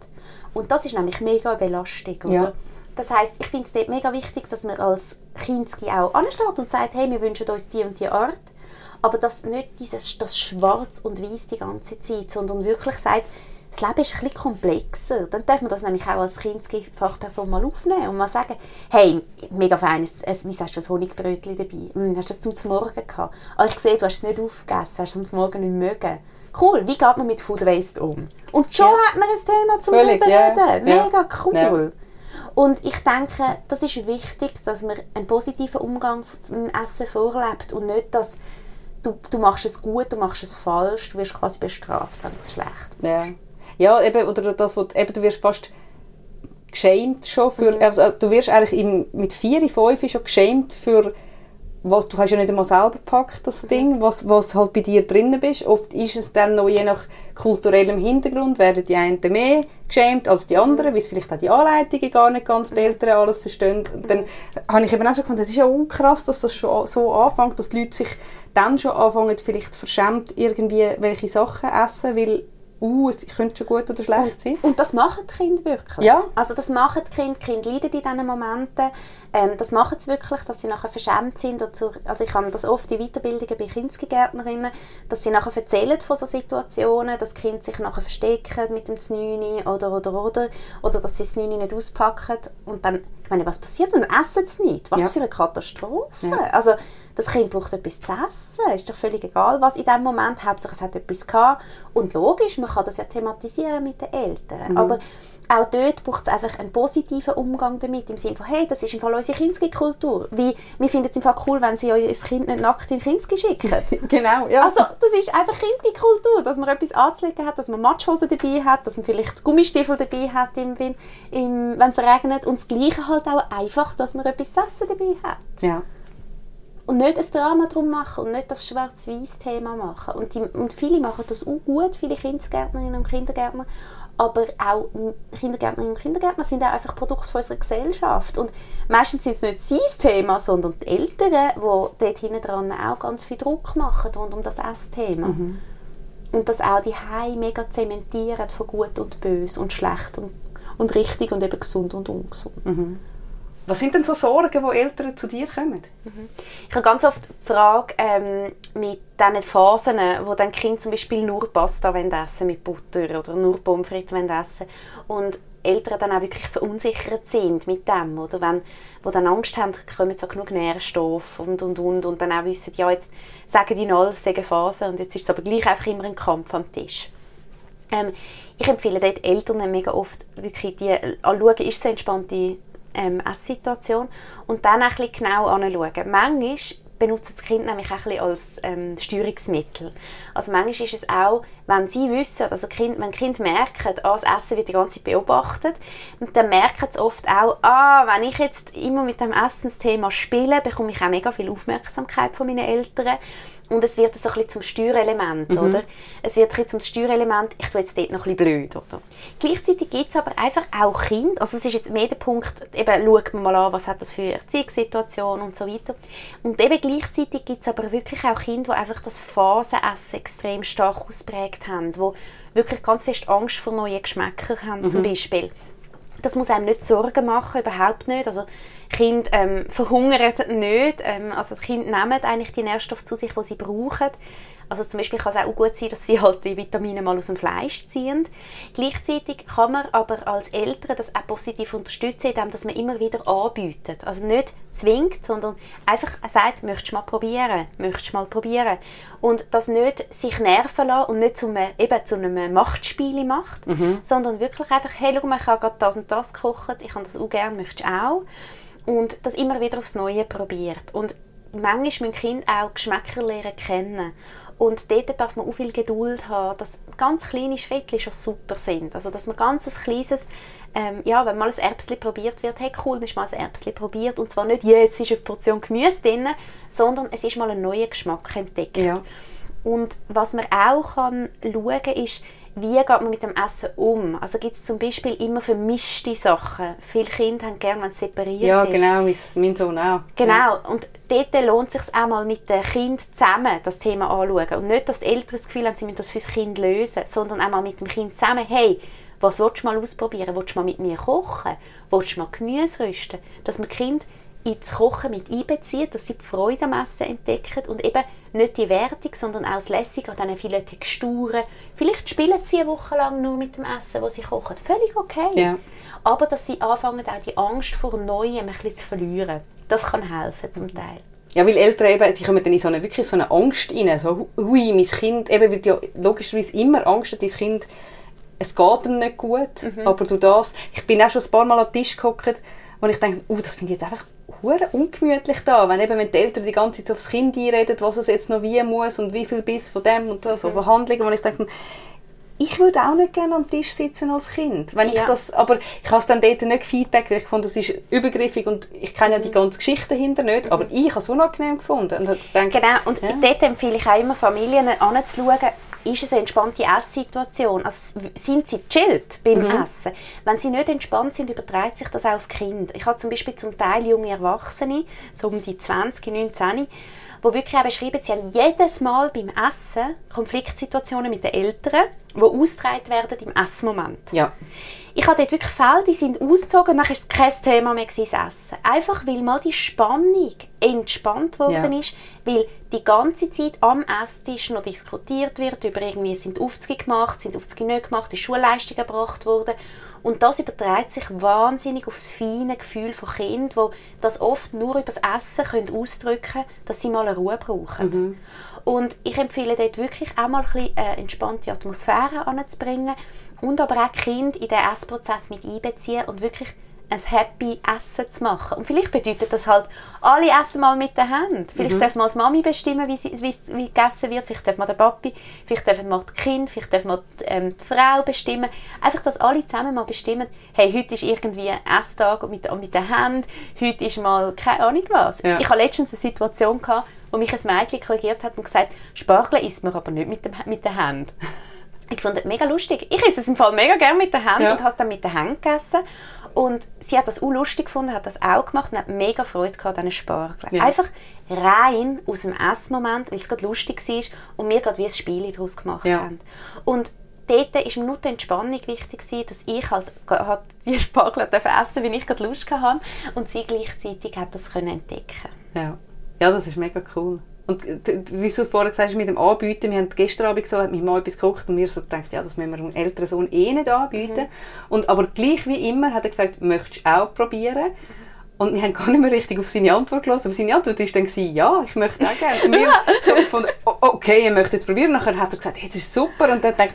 Und das ist nämlich mega Belastung, oder? Ja. Das heißt, ich finde es dort mega wichtig, dass man als Kinski auch ansteht und sagt, hey, wir wünschen uns die und die Art. Aber dass nicht dieses, das Schwarz und Weiß die ganze Zeit, sondern wirklich sagt, das Leben ist ein bisschen komplexer. Dann darf man das nämlich auch als Kinski-Fachperson mal aufnehmen und mal sagen, hey, mega fein, ein- ein- wie sagst du, ein Honigbrötchen dabei? Hm, hast du das zum Morgen gehabt? Ah, ich sehe, du hast es nicht aufgegessen, hast es am Morgen nicht mögen. Cool, wie geht man mit Food Waste um? Und schon Ja. hat man ein Thema zum Völlig, drüber reden. Ja. Mega cool. Ja. Und ich denke, das ist wichtig, dass man einen positiven Umgang zum Essen vorlebt und nicht, dass du, du machst es gut, du machst es falsch, du wirst quasi bestraft, wenn du es schlecht Ja, ja eben, oder das, was, eben, du wirst fast geschämt schon für, Mhm. also, du wirst eigentlich im, mit 4, 5 schon geschämt für was, du hast ja nicht einmal selber gepackt, Mhm. das Ding, was, was halt bei dir drin bist. Oft ist es dann noch je nach kulturellem Hintergrund, werden die einen mehr geschämt als die Mhm. anderen, weil es vielleicht auch die Anleitungen gar nicht ganz die Eltern alles verstehen. Und dann habe ich eben auch so gefunden, es ist ja unkrass, dass das schon so anfängt, dass die Leute sich dann schon anfangen, vielleicht verschämt irgendwie welche Sachen essen, weil uh, es könnte schon gut oder schlecht sein. Und das machen die Kinder wirklich. Ja. Also das machen die Kinder. Die Kinder leiden in diesen Momenten. Ähm, das machen sie wirklich, dass sie nachher verschämt sind. Dazu, also ich habe das oft in Weiterbildungen bei Kindsgärtnerinnen, dass sie nachher erzählen von so Situationen, dass Kinder sich nachher verstecken mit dem Znüni oder, oder, oder. Oder dass sie das Znüni nicht auspacken. Und dann, ich meine, was passiert? Dann essen sie nicht. Was Ja. für eine Katastrophe. Ja. Also das Kind braucht etwas zu essen. Ist doch völlig egal, was in dem Moment. Hauptsache es hat etwas gehabt. Und logisch, man kann das ja thematisieren mit den Eltern. Mhm. Aber auch dort braucht es einfach einen positiven Umgang damit. Im Sinne von, hey, das ist im Fall unsere Kinski-Kultur. Wie, wir finden es im Fall cool, wenn sie euer Kind nicht nackt in Kinski schicken. Genau, ja. Also, das ist einfach Kinski-Kultur, dass man etwas anzulegen hat, dass man Matschhosen dabei hat, dass man vielleicht Gummistiefel dabei hat, im, im, wenn es regnet. Und das Gleiche halt auch einfach, dass man etwas zu essen dabei hat ja. Und nicht ein Drama drum machen und nicht das schwarz-weiß Thema machen. Und, die, und viele machen das auch gut, viele Kindergärtnerinnen und Kindergärtner. aber auch Kindergärtnerinnen und Kindergärtner sind auch einfach Produkt von unserer Gesellschaft. Und meistens sind es nicht sein Thema, sondern die Eltern, die dort hinten dran auch ganz viel Druck machen rund um das Essthema. Mhm. Und das auch die Hai mega zementieren von gut und böse und schlecht und, und richtig und eben gesund und ungesund. Mhm. Was sind denn so Sorgen, wo Eltern zu dir kommen? Ich habe ganz oft die Frage ähm, mit diesen Phasen, wo dann Kind zum Beispiel nur Pasta essen mit Butter oder nur Pommes frites essen und Eltern dann auch wirklich verunsichert sind mit dem, oder wenn, wo dann Angst haben, kommen so genug Nährstoffe und und und und dann auch wissen, ja jetzt sagen die alles, sagen Phasen und jetzt ist es aber gleich einfach immer ein Kampf am Tisch. Ähm, ich empfehle dort Eltern mega oft wirklich die, anschauen, ist es eine entspannte ähm, Esssituation und dann ein bisschen genau anschauen. Manchmal benutzt das Kind nämlich auch ein bisschen als ähm, Steuerungsmittel. Also manchmal ist es auch, wenn sie wissen, also kind, wenn Kind merken, ah, das Essen wird die ganze Zeit beobachtet, und dann merken sie oft auch, ah, wenn ich jetzt immer mit dem Essensthema spiele, bekomme ich auch mega viel Aufmerksamkeit von meinen Eltern und es wird so ein bisschen zum Steuerelement, mhm. oder? Es wird ein bisschen zum Steuerelement, ich tue jetzt dort noch ein bisschen blöd, oder? Gleichzeitig gibt es aber einfach auch Kinder, also es ist jetzt mehr der Punkt, eben schaut man mal an, was hat das für Erziehungssituation und so weiter. Und eben gleichzeitig gibt es aber wirklich auch Kinder, die einfach das Phasenessen extrem stark ausprägt haben, die wirklich ganz fest Angst vor neuen Geschmäckern haben, mhm. zum Beispiel. Das muss einem nicht Sorgen machen, überhaupt nicht. Also Kinder ähm, verhungern nicht. Ähm, also die Kinder nehmen eigentlich die Nährstoffe zu sich, die sie brauchen. Also zum Beispiel kann es auch gut sein, dass sie halt die Vitamine mal aus dem Fleisch ziehen. Gleichzeitig kann man aber als Eltern das auch positiv unterstützen, indem dass man immer wieder anbietet. Also nicht zwingt, sondern einfach sagt, möchtest du mal probieren, möchtest du mal probieren. Und das nicht sich nerven lassen und nicht zu einem, eben zu einem Machtspiel macht, mhm. sondern wirklich einfach, hey, schau mal, ich habe gerade das und das gekocht, ich habe das auch gerne, möchtest du auch? Und das immer wieder aufs Neue probiert. Und manchmal müssen Kinder auch Geschmäcker lernen kennen. Und dort darf man auch viel Geduld haben, dass ganz kleine Schritte schon super sind. Also, dass man ganz ein kleines, ähm, ja, wenn mal ein Erbsli probiert wird, hey cool, dann ist mal ein Erbsli probiert. Und zwar nicht, jetzt ist eine Portion Gemüse drin, sondern es ist mal ein neuer Geschmack entdeckt. Ja. Und was man auch kann schauen kann, ist, wie geht man mit dem Essen um? Also gibt es zum Beispiel immer vermischte Sachen. Viele Kinder haben gerne, wenn es separiert ja, ist. Ja, genau, ist mein Sohn auch. Genau, ja. und dort lohnt es sich auch mal mit dem Kind zusammen das Thema anschauen. Und nicht, dass die Eltern das Gefühl haben, sie müssen das für das Kind lösen, sondern auch mal mit dem Kind zusammen, hey, was willst du mal ausprobieren? Willst du mal mit mir kochen? Willst du mal Gemüse rösten? Dass man Kind ins Kochen mit einbezieht, dass sie die Freude am Essen entdecken und eben nicht die Wertung, sondern auch das Lässige an diesen vielen Texturen. Vielleicht spielen sie eine Woche lang nur mit dem Essen, das sie kochen. Völlig okay. Ja. Aber dass sie anfangen, auch die Angst vor Neuem ein bisschen zu verlieren. Das kann helfen zum Teil. Ja, weil Eltern eben, die kommen dann in so eine, wirklich so eine Angst rein. So, hui, mein Kind, eben wird ja logischerweise immer Angst, dass dein Kind, es geht ihm nicht gut, mhm. aber du das, ich bin auch schon ein paar Mal an den Tisch gehockt, und ich denke, oh, das finde ich jetzt einfach hure ungemütlich da, wenn eben wenn die Eltern die ganze Zeit aufs Kind einreden, was es jetzt noch wie muss und wie viel bis von dem und so, so mhm. Verhandlungen, wo ich denke, ich würde auch nicht gerne am Tisch sitzen als Kind. Wenn ich ja. das, aber ich habe es dann dort nicht Feedback, weil ich fand, das ist übergriffig und ich kenne ja die mhm. ganze Geschichte dahinter nicht, aber ich habe es unangenehm gefunden. Und denke, genau, und ja. dort empfehle ich auch immer Familien anzuschauen, ist es eine entspannte Esssituation? Also sind sie chillt beim mhm. Essen? Wenn sie nicht entspannt sind, überträgt sich das auch auf Kinder. Ich habe zum Beispiel zum Teil junge Erwachsene, so um die 20, 19, wo wirklich auch beschreiben, sie haben jedes Mal beim Essen Konfliktsituationen mit den Eltern, die ausgetragen werden im Essmoment. Ja. Ich habe dort wirklich Fälle, die sind ausgezogen und dann war es kein Thema mehr das Essen. Einfach, weil mal die Spannung entspannt worden ja. ist, weil die ganze Zeit am Esstisch noch diskutiert wird über irgendwie, sind Aufzüge gemacht, sind Aufzüge nicht gemacht, ist Schulleistung erbracht worden und das überträgt sich wahnsinnig auf das feine Gefühl von Kindern, die das oft nur über das Essen können ausdrücken können, dass sie mal eine Ruhe brauchen. Mhm. Und ich empfehle dort wirklich auch mal ein bisschen eine entspanlte Atmosphäre anzubringen und aber auch Kind in den Essprozess mit einbeziehen und wirklich ein happy Essen zu machen. Und vielleicht bedeutet das halt, alle essen mal mit den Händen. Vielleicht mhm. darf man als Mami bestimmen, wie, sie, wie, wie gegessen wird. Vielleicht darf man der Papi, vielleicht dürfen mal das Kind, vielleicht darf man die, ähm, die, Frau bestimmen. Einfach, dass alle zusammen mal bestimmen, hey, heute ist irgendwie ein Esstag mit, mit den Händen, heute ist mal keine Ahnung was. Ja. Ich hatte letztens eine Situation, gehabt, wo mich ein Mädchen korrigiert hat und gesagt Spargel isst man aber nicht mit, dem, mit den Händen. Ich fand es mega lustig. Ich esse es im Fall mega gerne mit der Hand Ja. und habe es dann mit der Hand gegessen. Und sie hat das auch lustig gefunden, hat das auch gemacht und hat mega Freude gehabt an diesen Spargeln. Ja. Einfach rein aus dem Essmoment, weil es gerade lustig war und wir gerade wie ein Spiel daraus gemacht Ja. haben. Und dort war mir nur die Entspannung wichtig, dass ich halt, halt die Spargel essen wie ich gerade Lust hatte und sie gleichzeitig hat das können entdecken Ja. ja, das ist mega cool. Und äh, wie du vorher gesagt hast, mit dem Anbieten, wir haben gestern Abend so, hat mich mal etwas gekocht und wir so gedacht, ja, das müssen wir dem älteren Sohn eh nicht anbieten. Und, aber gleich wie immer hat er gefragt, möchtest du auch probieren? Und wir haben gar nicht mehr richtig auf seine Antwort gelassen. Aber seine Antwort war dann, ja, ich möchte auch gerne. Und wir so gefunden, "O- okay, er möchte jetzt probieren. Nachher hat er gesagt, hey, das ist super. Und dann denkt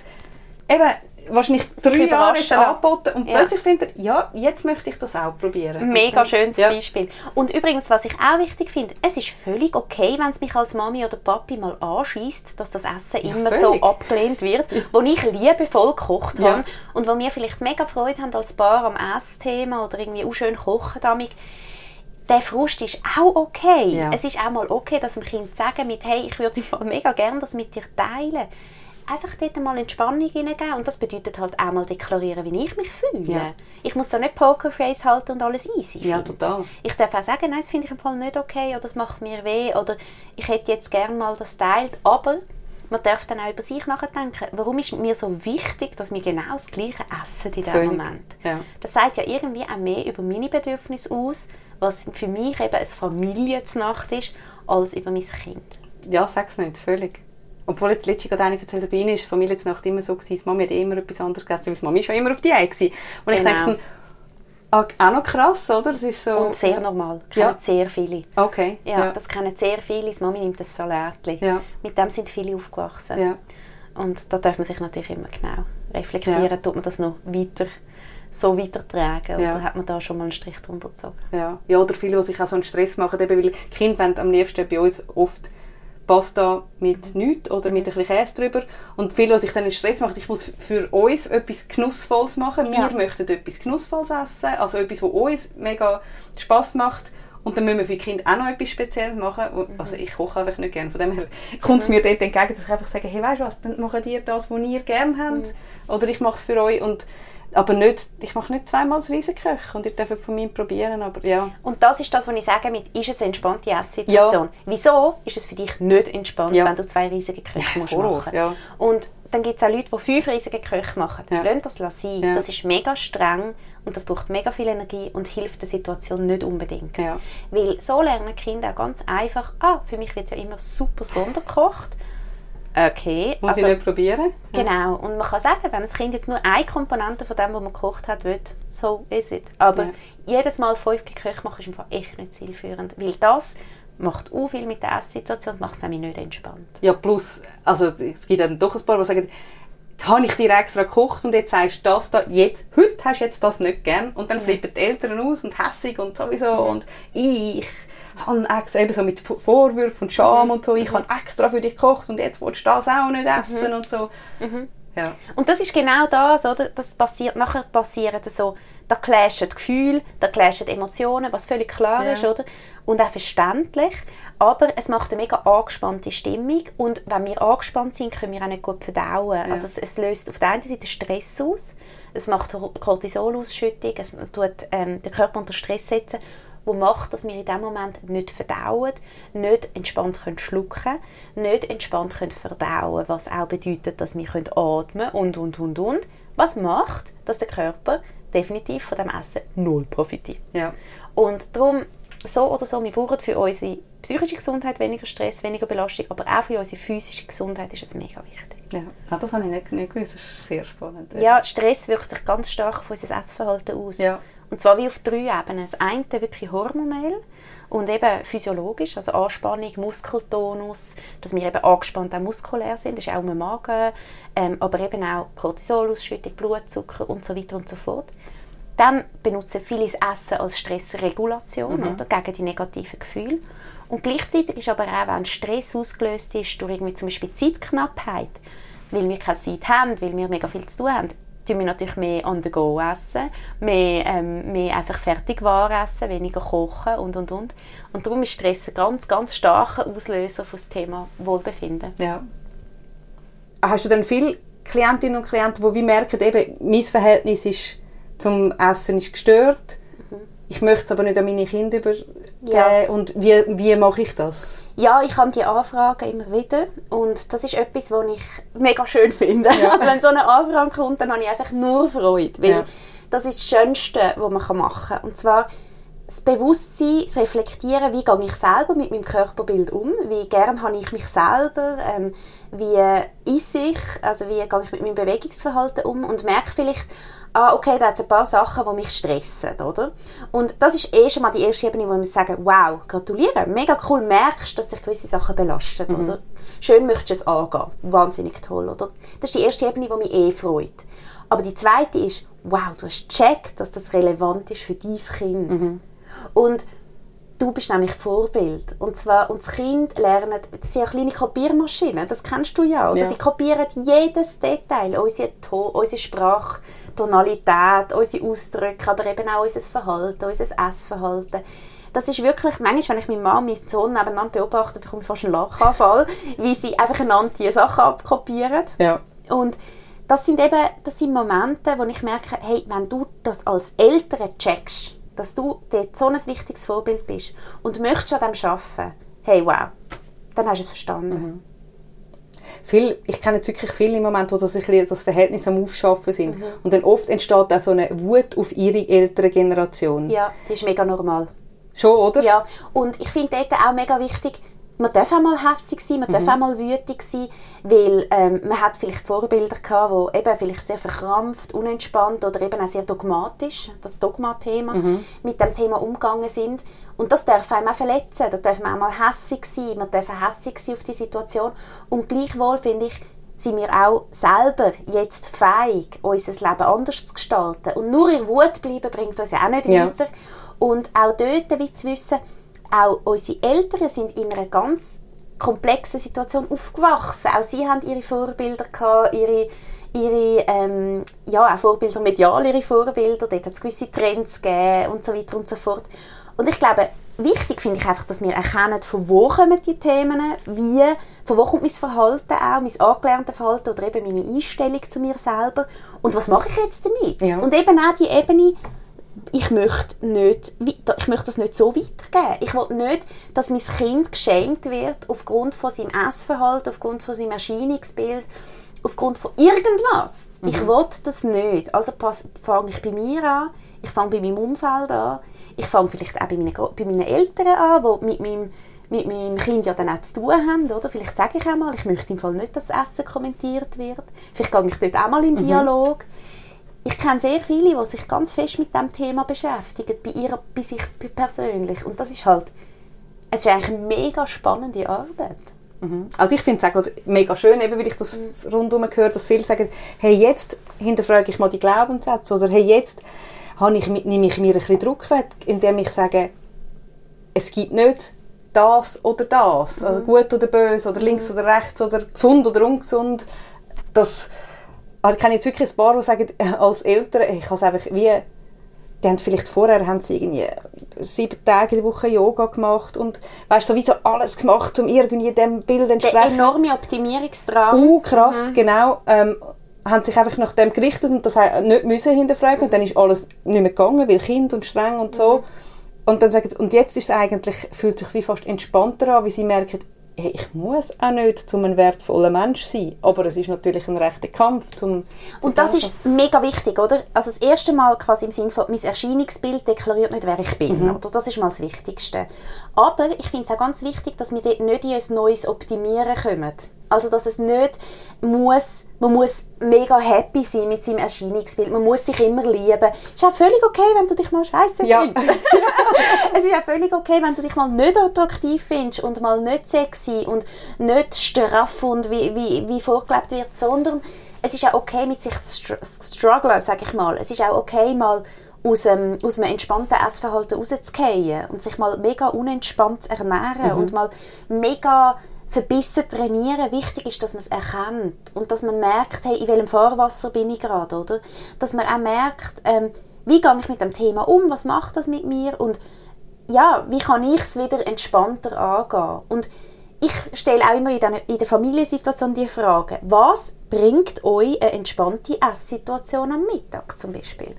eben, wahrscheinlich drei Jahre jetzt angeboten und Ja. plötzlich findet er, ja, jetzt möchte ich das auch probieren. Mega schönes ja. Beispiel. Und übrigens, was ich auch wichtig finde, es ist völlig okay, wenn es mich als Mami oder Papi mal anschießt, dass das Essen immer so völlig. abgelehnt wird, wo ich liebevoll gekocht Ja. habe und wo wir vielleicht mega Freude haben als Paar am Essthema oder irgendwie auch schön kochen damit. Der Frust ist auch okay. Ja. Es ist auch mal okay, dass dem Kind sagen mit, hey, ich würde mal mega gerne das mit dir teilen. Einfach dort mal Entspannung hineingeben und das bedeutet halt auch mal deklarieren, wie ich mich fühle. Ja. Ich muss da nicht Pokerface halten und alles easy Ja, total. Ich darf auch sagen, nein, das finde ich im Fall nicht okay oder das macht mir weh oder ich hätte jetzt gerne mal das teilt, aber man darf dann auch über sich nachdenken. Warum ist mir so wichtig, dass wir genau das Gleiche essen in diesem. Moment? Ja. Das sagt ja irgendwie auch mehr über meine Bedürfnisse aus, was für mich eben eine Familienznacht ist, als über mein Kind. Ja, sag's nicht, völlig. Obwohl jetzt letztens gerade eine erzählt hat, bei ihnen ist die Familie jetzt Nacht immer so gewesen, die Mami hat immer etwas anderes gegessen, weil die Mami schon immer auf die gewesen. Und ich Genau. dachte, ah, auch noch krass, oder? Das ist so... Und sehr normal. Das Ja. kennen sehr viele. Okay, Ja, ja. das kennen sehr viele. Die Mami nimmt das Salätchen. Ja. Mit dem sind viele aufgewachsen. ja. Und da darf man sich natürlich immer genau reflektieren. Ja. Tut man das noch weiter, so weitertragen? Ja. Oder hat man da schon mal einen Strich drunter gezogen? Ja. ja, oder viele, die sich auch so einen Stress machen, eben, weil Kinder wollen am liebsten bei uns oft Pasta mit nichts oder mit ein bisschen Käse drüber. Und viele, die sich dann einen Stress machen, ich muss für uns etwas Genussvolles machen. Wir Ja. möchten etwas Genussvolles essen, also etwas, was uns mega Spass macht. Und dann müssen wir für die Kinder auch noch etwas Spezielles machen. Und- Also ich koche einfach nicht gerne. Von dem her kommt es mir dort entgegen, dass ich einfach sage, hey, weißt du was, dann macht ihr das, was ihr gerne habt. Oder ich mache es für euch. Und, aber nicht, ich mache nicht zweimal das Riesenköche. Und ihr dürft von mir probieren. Aber ja, Und das ist das, was ich sage mit, ist es eine entspannte Esssituation? Wieso ist es für dich nicht entspannt, Ja. wenn du zwei riesige Köche musst Horror, machen ja. Und dann gibt es auch Leute, die fünf riesige Köche machen. Ja. Lasst das sein. Ja. Das ist mega streng und das braucht mega viel Energie und hilft der Situation nicht unbedingt. Ja. Weil so lernen Kinder auch ganz einfach, ah, für mich wird ja immer super sondergekocht. Okay, muss also, ich nicht probieren. Genau, und man kann sagen, wenn das Kind jetzt nur eine Komponente von dem, was man gekocht hat, will, so is it. Aber Ja. jedes Mal fünf Köche machen ist im Fall echt nicht zielführend, weil das macht auch viel mit der Esssituation, macht es nämlich nicht entspannt. Ja, plus, also es gibt dann doch ein paar, die sagen, jetzt habe ich dir extra gekocht und jetzt sagst du das da, jetzt, heute hast du jetzt das nicht gern. Und dann flippen die Eltern aus und hässig und sowieso und ich habe extra, eben so mit Vorwürfen und Scham und so, ich habe extra für dich gekocht und jetzt willst du das auch nicht essen und so. Ja. Und das ist genau das, oder? Das passiert, nachher passieren so, da clashen Gefühle, da clashen Emotionen, was völlig klar Ja. ist, oder? Und auch verständlich, aber es macht eine mega angespannte Stimmung und wenn wir angespannt sind, können wir auch nicht gut verdauen. Also es, es löst auf der einen Seite Stress aus, es macht Cortisolausschüttung, es tut ähm, den Körper unter Stress setzen, wo macht, dass wir in dem Moment nicht verdauen, nicht entspannt können schlucken, nicht entspannt können verdauen, was auch bedeutet, dass wir können atmen und und und und. Was macht, dass der Körper definitiv von dem Essen null profitiert. Ja. Und darum, so oder so, wir brauchen für unsere psychische Gesundheit weniger Stress, weniger Belastung, aber auch für unsere physische Gesundheit ist es mega wichtig. Ja. ja, das habe ich nicht, nicht gewusst, das ist sehr spannend. Ja, Stress wirkt sich ganz stark auf unser Essverhalten aus. Ja. Und zwar wie auf drei Ebenen. Das eine wirklich hormonell und eben physiologisch, also Anspannung, Muskeltonus, dass wir eben angespannt auch muskulär sind, das ist auch im Magen, ähm, aber eben auch Cortisolausschüttung, Blutzucker und so weiter und so fort. Dann benutzen viele das Essen als Stressregulation oder, gegen die negativen Gefühle. Und gleichzeitig ist aber auch, wenn Stress ausgelöst ist durch irgendwie zum Beispiel Zeitknappheit, weil wir keine Zeit haben, weil wir mega viel zu tun haben, tun wir natürlich mehr on the go essen, mehr, ähm, mehr einfach Fertigwaren essen, weniger kochen und und und. Und darum ist Stress ein ganz, ganz starker Auslöser für das Thema Wohlbefinden. Ja. Hast du dann viel Klientinnen und Klienten, die wie merken, eben, mein Verhältnis ist zum Essen ist gestört. Ich möchte es aber nicht an meine Kinder übergeben. Ja. Und wie, wie mache ich das? Ja, ich habe die Anfragen immer wieder und das ist etwas, was ich mega schön finde. Ja. Also wenn so eine Anfrage kommt, dann habe ich einfach nur Freude, weil Ja. das ist das Schönste, was man machen kann. Und zwar das Bewusstsein, das Reflektieren, wie gehe ich selber mit meinem Körperbild um, wie gern habe ich mich selber, ähm, wie ist ich, also wie gehe ich mit meinem Bewegungsverhalten um und merke vielleicht, ah, okay, da hat es ein paar Sachen, die mich stressen, oder? Und das ist eh schon mal die erste Ebene, wo wir sagen, wow, gratuliere, mega cool, merkst, dass dich gewisse Sachen belastet, oder? Schön möchtest du es angehen, wahnsinnig toll, oder? Das ist die erste Ebene, die mich eh freut. Aber die zweite ist, wow, du hast gecheckt, dass das relevant ist für dein Kind. Und du bist nämlich Vorbild. Und zwar, und das Kind lernt, das sind ja kleine Kopiermaschinen, das kennst du ja, oder? Ja. Die kopieren jedes Detail, unsere, to unsere Sprachtonalität, unsere Ausdrücke, aber eben auch unser Verhalten, unser Essverhalten. Das ist wirklich, manchmal, wenn ich meine Mama und meinen Sohn nebeneinander beobachte, bekomme ich fast einen Lachanfall, wie sie einfach einander die Sachen abkopieren. Ja. Und das sind eben das sind Momente, wo ich merke, hey, wenn du das als Eltern checkst, dass du dort so ein wichtiges Vorbild bist und möchtest an dem arbeiten, hey, wow, dann hast du es verstanden. Viel, ich kenne jetzt wirklich viele im Moment, wo das, ein bisschen das Verhältnis am Aufschaffen sind. Mhm. Und dann oft entsteht auch so eine Wut auf ihre ältere Generation. Ja, das ist mega normal. Schon, oder? Ja, und ich finde dort auch mega wichtig, man darf auch mal hässig sein, man darf auch mal wütig sein, weil ähm, man hat vielleicht Vorbilder gehabt, die eben vielleicht sehr verkrampft, unentspannt oder eben auch sehr dogmatisch, das Dogma-Thema, mit dem Thema umgegangen sind. Und das darf einem auch verletzen, da darf man auch mal hässig sein, man darf auch hässig sein auf die Situation. Und gleichwohl finde ich, sind wir auch selber jetzt fähig, unser Leben anders zu gestalten. Und nur in Wut bleiben bringt uns ja auch nicht Ja. weiter. Und auch dort wie zu wissen, auch unsere Eltern sind in einer ganz komplexen Situation aufgewachsen. Auch sie haben ihre Vorbilder gehabt, ihre, ihre ähm, ja, auch Vorbilder medial, ihre Vorbilder. Dort hat es gewisse Trends gegeben und so weiter und so fort. Und ich glaube, wichtig finde ich einfach, dass wir erkennen, von wo kommen die Themen, wie, von wo kommt mein Verhalten auch, mein angelerntes Verhalten oder eben meine Einstellung zu mir selber und was mache ich jetzt damit? Ja. Und eben auch die Ebene, ich möchte, nicht, ich möchte das nicht so weitergeben. Ich will nicht, dass mein Kind geschämt wird aufgrund von seinem Essverhalten, aufgrund von seinem Erscheinungsbild, aufgrund von irgendwas. Ich will das nicht. Also fange ich bei mir an, ich fange bei meinem Umfeld an, ich fange vielleicht auch bei meinen, bei meinen Eltern an, die mit meinem, mit meinem Kind ja dann auch zu tun haben. Oder? Vielleicht sage ich auch mal, ich möchte im Fall nicht, dass das Essen kommentiert wird. Vielleicht gehe ich dort auch mal in Dialog ich kenne sehr viele, die sich ganz fest mit dem Thema beschäftigen, bei, ihrer, bei sich persönlich. Und das ist halt, es ist eigentlich eine mega spannende Arbeit. Also ich finde es mega schön, eben, weil ich das rundherum höre, dass viele sagen, hey, jetzt hinterfrage ich mal die Glaubenssätze oder hey, jetzt habe ich, nehme ich mir ein bisschen Druck weg, indem ich sage, es gibt nicht das oder das, also gut oder böse oder links oder rechts oder gesund oder ungesund. Das, aber ich kenne jetzt wirklich ein paar, die sagen, äh, als Eltern, ich habe es einfach wie, die haben vielleicht vorher haben sie irgendwie sieben Tage in der Woche Yoga gemacht und weißt sowieso alles gemacht, um irgendwie dem Bild Der entsprechen. enorme Optimierungsdrang. Uh, krass, genau. Ähm, haben sich einfach nach dem gerichtet und das nicht müssen hinterfragen und dann ist alles nicht mehr gegangen, weil Kind und streng und so. Und dann sagen sie, und jetzt ist es eigentlich, fühlt sich wie fast entspannter an, weil sie merken, hey, ich muss auch nicht zum ein wertvoller Mensch sein, aber es ist natürlich ein rechter Kampf zum Und das ist mega wichtig, oder? Also das erste Mal quasi im Sinne von, mein Erscheinungsbild deklariert nicht, wer ich bin, oder? Das ist mal das Wichtigste. Aber ich finde es auch ganz wichtig, dass wir dort nicht in ein neues Optimieren kommen. Also, dass es nicht muss, man muss mega happy sein mit seinem Erscheinungsbild, man muss sich immer lieben. Es ist auch völlig okay, wenn du dich mal scheiße Ja. findest. es ist auch völlig okay, wenn du dich mal nicht attraktiv findest und mal nicht sexy und nicht straff und wie, wie, wie vorgelebt wird, sondern es ist auch okay, mit sich zu str- zu strugglen, sage ich mal. Es ist auch okay, mal aus, ähm, aus einem entspannten Essverhalten rauszugehen und sich mal mega unentspannt zu ernähren und mal mega verbissen trainieren. Wichtig ist, dass man es erkennt und dass man merkt, hey, in welchem Fahrwasser bin ich gerade, oder? Dass man auch merkt, ähm, wie gehe ich mit dem Thema um, was macht das mit mir und ja, wie kann ich es wieder entspannter angehen? Und ich stelle auch immer in der, Familiensituation die Frage, was bringt euch eine entspannte Esssituation am Mittag zum Beispiel?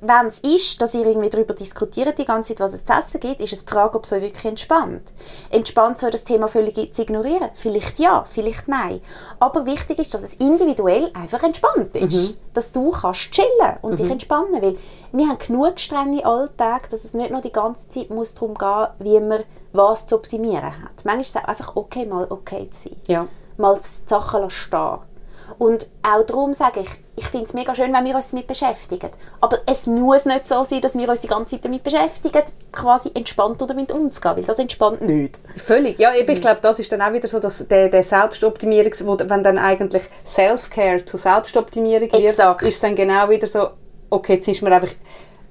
Wenn es ist, dass ihr irgendwie darüber diskutiert die ganze Zeit, was es zu essen gibt, ist es die Frage, ob es euch wirklich entspannt. Entspannt soll das Thema völlig zu ignorieren? Vielleicht ja, vielleicht nein. Aber wichtig ist, dass es individuell einfach entspannt ist. Mhm. Dass du kannst chillen und mhm. dich entspannen. Weil wir haben genug strenge Alltag, dass es nicht nur die ganze Zeit muss darum gehen wie man was zu optimieren hat. Manchmal ist es auch einfach okay, mal okay zu sein. Ja. Mal die Sachen stehen und auch darum sage ich, ich finde es mega schön, wenn wir uns damit beschäftigen. Aber es muss nicht so sein, dass wir uns die ganze Zeit damit beschäftigen, quasi entspannt damit umzugehen, weil das entspannt nicht. Völlig. Ja, eben, ich glaube, das ist dann auch wieder so, dass der, der Selbstoptimierung, wo, wenn dann eigentlich Self-Care zu Selbstoptimierung wird, Exakt. ist dann genau wieder so, okay, jetzt ist man einfach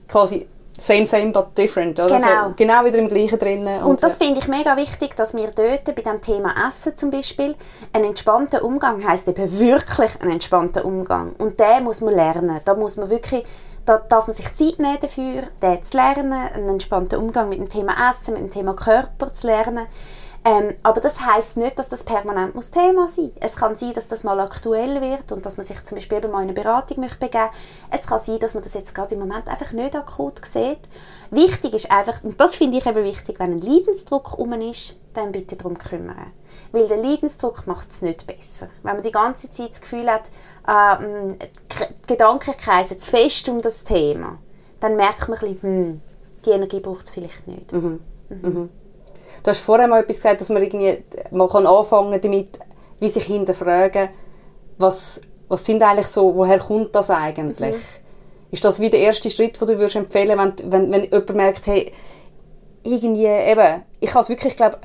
quasi same, same, but different. Oder? Genau. So, genau wieder im Gleichen drin. Und, und das finde ich mega wichtig, dass wir dort bei dem Thema Essen zum Beispiel, ein entspannter Umgang heißt eben wirklich ein entspannter Umgang. Und den muss man lernen. Da muss man wirklich da darf man sich Zeit nehmen dafür, den zu lernen, einen entspannten Umgang mit dem Thema Essen, mit dem Thema Körper zu lernen. Ähm, aber das heißt nicht, dass das permanent muss Thema sein Es kann sein, dass das mal aktuell wird und dass man sich zum Beispiel eben mal eine Beratung möchte begeben Es kann sein, dass man das jetzt gerade im Moment einfach nicht akut sieht. Wichtig ist einfach, und das finde ich eben wichtig, wenn ein Leidensdruck um ist, dann bitte darum kümmern. Weil der Leidensdruck macht es nicht besser. Wenn man die ganze Zeit das Gefühl hat, äh, Gedanken kreisen zu fest um das Thema, dann merkt man ein bisschen, hm, die Energie braucht es vielleicht nicht. Mhm. Mhm. mhm. Du hast vorher mal etwas gesagt, dass man irgendwie mal kann anfangen damit, wie sich hinterfragen, was, was sind eigentlich so, woher kommt das eigentlich? Mhm. Ist das wie der erste Schritt, den du würdest empfehlen, wenn, wenn, wenn jemand merkt, hey, irgendwie eben, ich habe es wirklich, glaube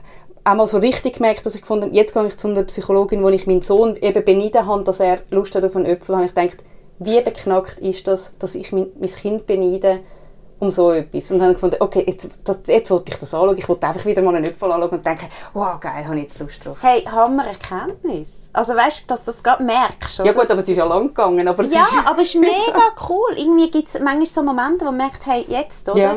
einmal so richtig gemerkt, dass ich gefunden jetzt gehe ich zu einer Psychologin, wo ich meinen Sohn eben beneiden habe, dass er Lust hat auf einen Äpfel, habe ich gedacht, wie beknackt ist das, dass ich mein, mein Kind beneide um so etwas. Und dann habe ich gefunden, okay, jetzt, das, jetzt wollte ich das anschauen. Ich wollte einfach wieder mal einen Äpfel anschauen und denken, wow, geil, habe ich jetzt Lust drauf. Hey, haben wir Erkenntnis? Also weißt du, dass du das gerade merkst, oder? Ja gut, aber es ist ja lang gegangen. Aber ja, ist aber es ist mega cool. Irgendwie gibt es manchmal so Momente, wo man merkt, hey, jetzt, oder? Ja.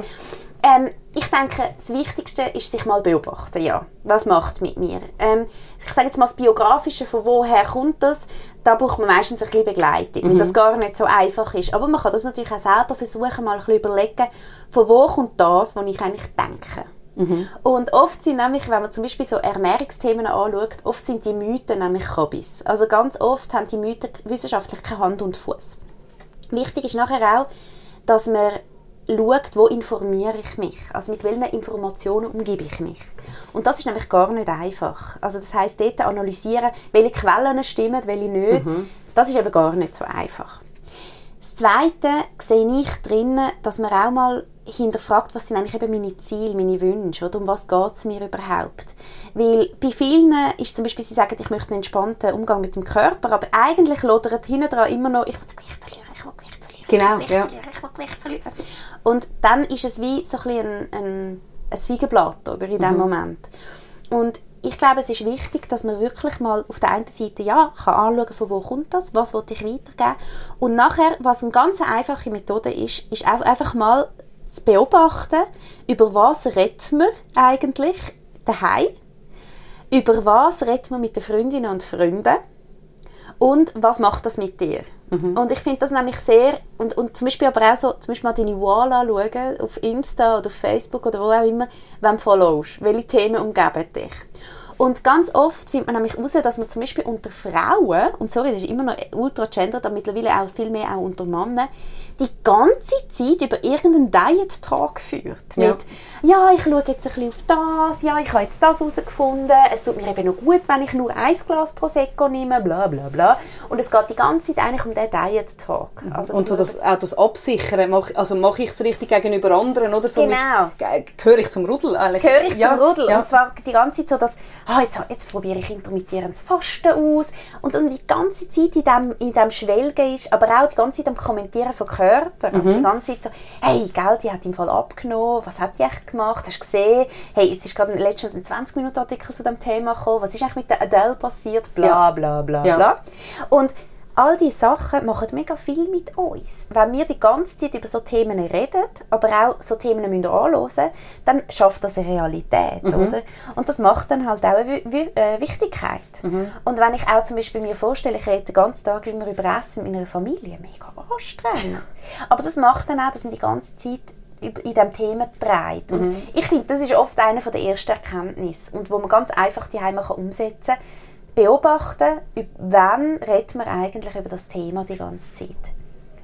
Ähm, ich denke, das Wichtigste ist sich mal beobachten, ja. Was macht mit mir? Ähm, ich sage jetzt mal das Biografische, von woher kommt das? Da braucht man meistens ein bisschen Begleitung, mhm. weil das gar nicht so einfach ist. Aber man kann das natürlich auch selber versuchen, mal ein bisschen überlegen, von wo kommt das, was ich eigentlich denke. Mhm. Und oft sind nämlich, wenn man zum Beispiel so Ernährungsthemen anschaut, oft sind die Mythen nämlich Kabis. Also ganz oft haben die Mythen wissenschaftlich keine Hand und Fuß. Wichtig ist nachher auch, dass man schaut, wo informiere ich mich? Also mit welchen Informationen umgebe ich mich? Und das ist nämlich gar nicht einfach. Also das heißt, dort analysieren, welche Quellen stimmen, welche nicht, mhm. das ist eben gar nicht so einfach. Das Zweite sehe ich drinnen, dass man auch mal hinterfragt, was sind eigentlich eben meine Ziele, meine Wünsche, oder um was geht es mir überhaupt? Weil bei vielen ist zum Beispiel, sie sagen, ich möchte einen entspannten Umgang mit dem Körper, aber eigentlich lodert hinten dran immer noch, ich will Gewicht verlieren, ich will Gewicht verlieren, genau, ich will Gewicht ja. verlieren, ich will Gewicht verlieren. Und dann ist es wie so ein, ein, ein, Feigenblatt oder, in diesem mhm. Moment. Und ich glaube, es ist wichtig, dass man wirklich mal auf der einen Seite ja, kann anschauen von wo kommt das, was will ich weitergeben. Und nachher, was eine ganz einfache Methode ist, ist auch einfach mal zu beobachten, über was redet man eigentlich daheim, über was redet man mit den Freundinnen und Freunden und was macht das mit dir. Mhm. Und ich finde das nämlich sehr, und, und zum Beispiel aber auch so, zum Beispiel mal deine Wall anschauen, auf Insta oder auf Facebook oder wo auch immer, du followst, welche Themen umgeben dich. Und ganz oft findet man nämlich heraus, dass man zum Beispiel unter Frauen, und sorry, das ist immer noch ultra gender, aber mittlerweile auch viel mehr auch unter Männern, die ganze Zeit über irgendeinen Diet-Talk führt. Ja. Mit, ja, ich schaue jetzt ein bisschen auf das, ja, ich habe jetzt das herausgefunden, es tut mir eben noch gut, wenn ich nur ein Glas Prosecco nehme, bla bla bla. Und es geht die ganze Zeit eigentlich um den Diet-Talk. Mhm. Also und so das, auch das Absichern, also mache ich es richtig gegenüber anderen, oder so? Genau. Mit, gehöre ich zum Rudel eigentlich? Gehöre ich ja. zum Rudel. Ja. Und zwar die ganze Zeit so, dass, ah, jetzt, jetzt probiere ich intermittierendes Fasten aus. Und dann die ganze Zeit in dem, in dem Schwelgen ist, aber auch die ganze Zeit am Kommentieren von Körper. Also Mhm. die ganze Zeit so, hey, gell, die hat im Fall abgenommen, was hat die echt gemacht? Hast du gesehen? Hey, jetzt ist gerade letztens ein 20-Minuten-Artikel zu dem Thema gekommen, was ist eigentlich mit der Adele passiert? Bla, Ja. bla, bla, Ja. bla. Und all diese Sachen machen mega viel mit uns. Wenn wir die ganze Zeit über so Themen reden, aber auch so Themen müssen anhören, dann schafft das eine Realität, Mhm. oder? Und das macht dann halt auch eine Wi- äh, Wichtigkeit. Mhm. Und wenn ich auch zum Beispiel mir vorstelle, ich rede den ganzen Tag immer über Essen mit meiner Familie, mega anstrengend. aber das macht dann auch, dass man die ganze Zeit in in diesem Thema dreht. Und Mhm. ich finde, das ist oft eine der ersten Erkenntnisse und wo man ganz einfach die Heime umsetzen kann. Beobachten, wann redet man eigentlich über das Thema die ganze Zeit.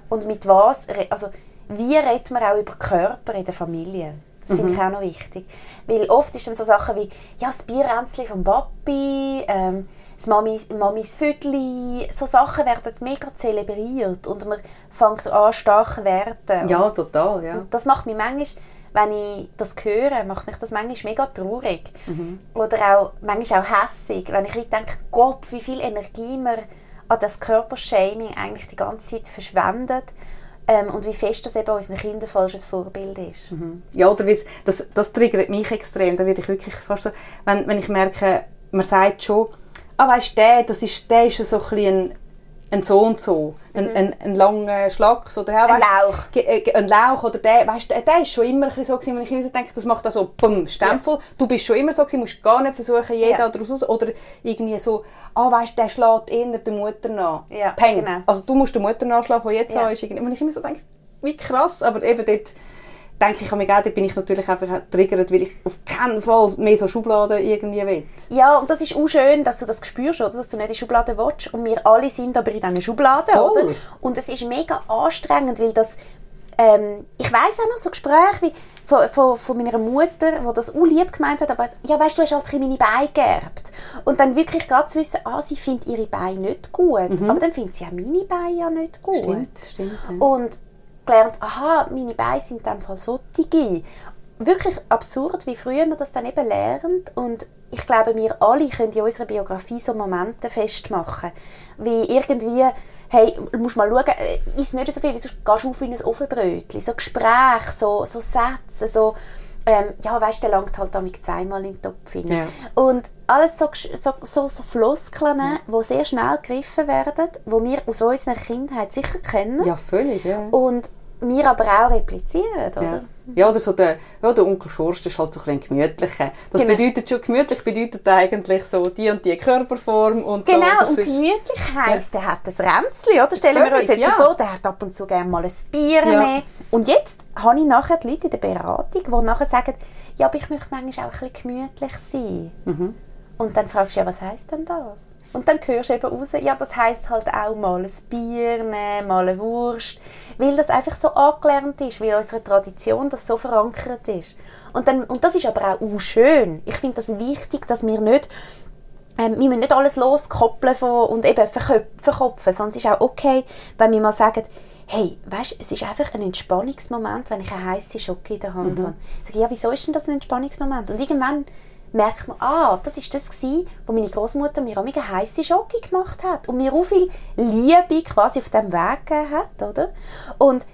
Und mit was, also wie redet man auch über Körper in der Familie. Das finde ich auch noch wichtig. Weil oft ist dann so Sachen wie, ja, das Bierränzchen vom Papi, ähm, das Mami, Mamis Füdli, so Sachen werden mega zelebriert und man fängt an, stark werden. Ja, total, ja. Und das macht mich manchmal, wenn ich das höre, macht mich das manchmal mega traurig. Oder auch manchmal auch hässig, wenn ich denke, Gott, wie viel Energie man an das Körpershaming eigentlich die ganze Zeit verschwendet ähm, und wie fest das eben unseren Kindern falsches Vorbild ist. Ja, oder das, das triggert mich extrem. Da werde ich wirklich fast so, wenn, wenn ich merke, man sagt schon, ah, weißt du, der, das ist, der ist so ein, ein, ein so und so, ein, ein, ein langer Schlags oder ja, Mhm. Ein Lauch. äh, ein Lauch oder der, weißt der, ist schon immer so gewesen, wenn ich immer so denke, das macht so, bumm, Stempel, du bist schon immer so gewesen, musst gar nicht versuchen, jeder Ja. daraus raus, oder irgendwie so, ah, weißt der schlägt eher der Mutter nach. Ja, Peng. genau. Also du musst der Mutter nachschlagen, die jetzt Ja. da ist. irgendwie. Und ich immer so denke, wie krass, aber eben dort denke ich auch, dort bin ich natürlich einfach getriggert, weil ich auf keinen Fall mehr so Schubladen irgendwie will. Ja, und das ist auch schön, dass du das spürst, oder? dass du nicht in Schubladen willst. Und wir alle sind aber in diesen Schubladen, Voll. oder? Und es ist mega anstrengend, weil das, ähm, ich weiß auch noch so Gespräche wie von, von, von meiner Mutter, die das auch lieb gemeint hat, aber ja, weißt du, du hast halt meine Beine geerbt. Und dann wirklich gerade zu wissen, ah, sie findet ihre Beine nicht gut, aber dann findet sie auch meine Beine ja nicht gut. Stimmt, stimmt, ja. Und gelernt, aha, meine Beine sind in dem Fall solche. Wirklich absurd, wie früher man das dann eben lernt. Und ich glaube, wir alle können in unserer Biografie so Momente festmachen. Wie irgendwie, hey, musst mal schauen, äh, isst nicht so viel, wieso gehst du auf in ein Ofenbrötchen? So Gespräche, so, so Sätze, so, ähm, ja, weißt du, der langt halt damit zweimal in den Topf rein. Ja. Und alles so, so, so, so Floskeln, die sehr schnell gegriffen werden, die wir aus unserer Kindheit sicher kennen Ja, völlig, ja. und wir aber auch replizieren, oder? Ja. ja, oder so der, ja, der Onkel Schorst ist halt so ein bisschen gemütlicher. Das Genau. bedeutet schon, gemütlich bedeutet eigentlich so die und die Körperform und Genau, so. Und gemütlich heisst, der hat ein Ränzchen, oder? Stellen wir uns Völlig, jetzt ja. vor, der hat ab und zu gerne mal ein Bier Ja. mehr. Und jetzt habe ich nachher die Leute in der Beratung, die nachher sagen, ja, aber ich möchte manchmal auch ein bisschen gemütlich sein. Mhm. Und dann fragst du, ja, was heisst denn das? Und dann hörst du eben raus, ja, das heisst halt auch mal ein Bier nehmen, mal eine Wurst, weil das einfach so angelernt ist, weil unsere Tradition das so verankert ist. Und, dann, und das ist aber auch schön. Ich finde das wichtig, dass wir nicht ähm, wir müssen nicht alles loskoppeln von, und eben verkopfen, es ist auch okay, wenn wir mal sagen, hey, weißt, es ist einfach ein Entspannungsmoment, wenn ich eine heiße Schocke in der Hand habe. Ich sage, ja, wieso ist denn das ein Entspannungsmoment? Und irgendwann merkt man, ah, das ist das gewesen, wo meine Großmutter mir auch eine heiße Schocke gemacht hat und mir auch viel Liebe quasi auf dem Weg gegeben hat, oder? Und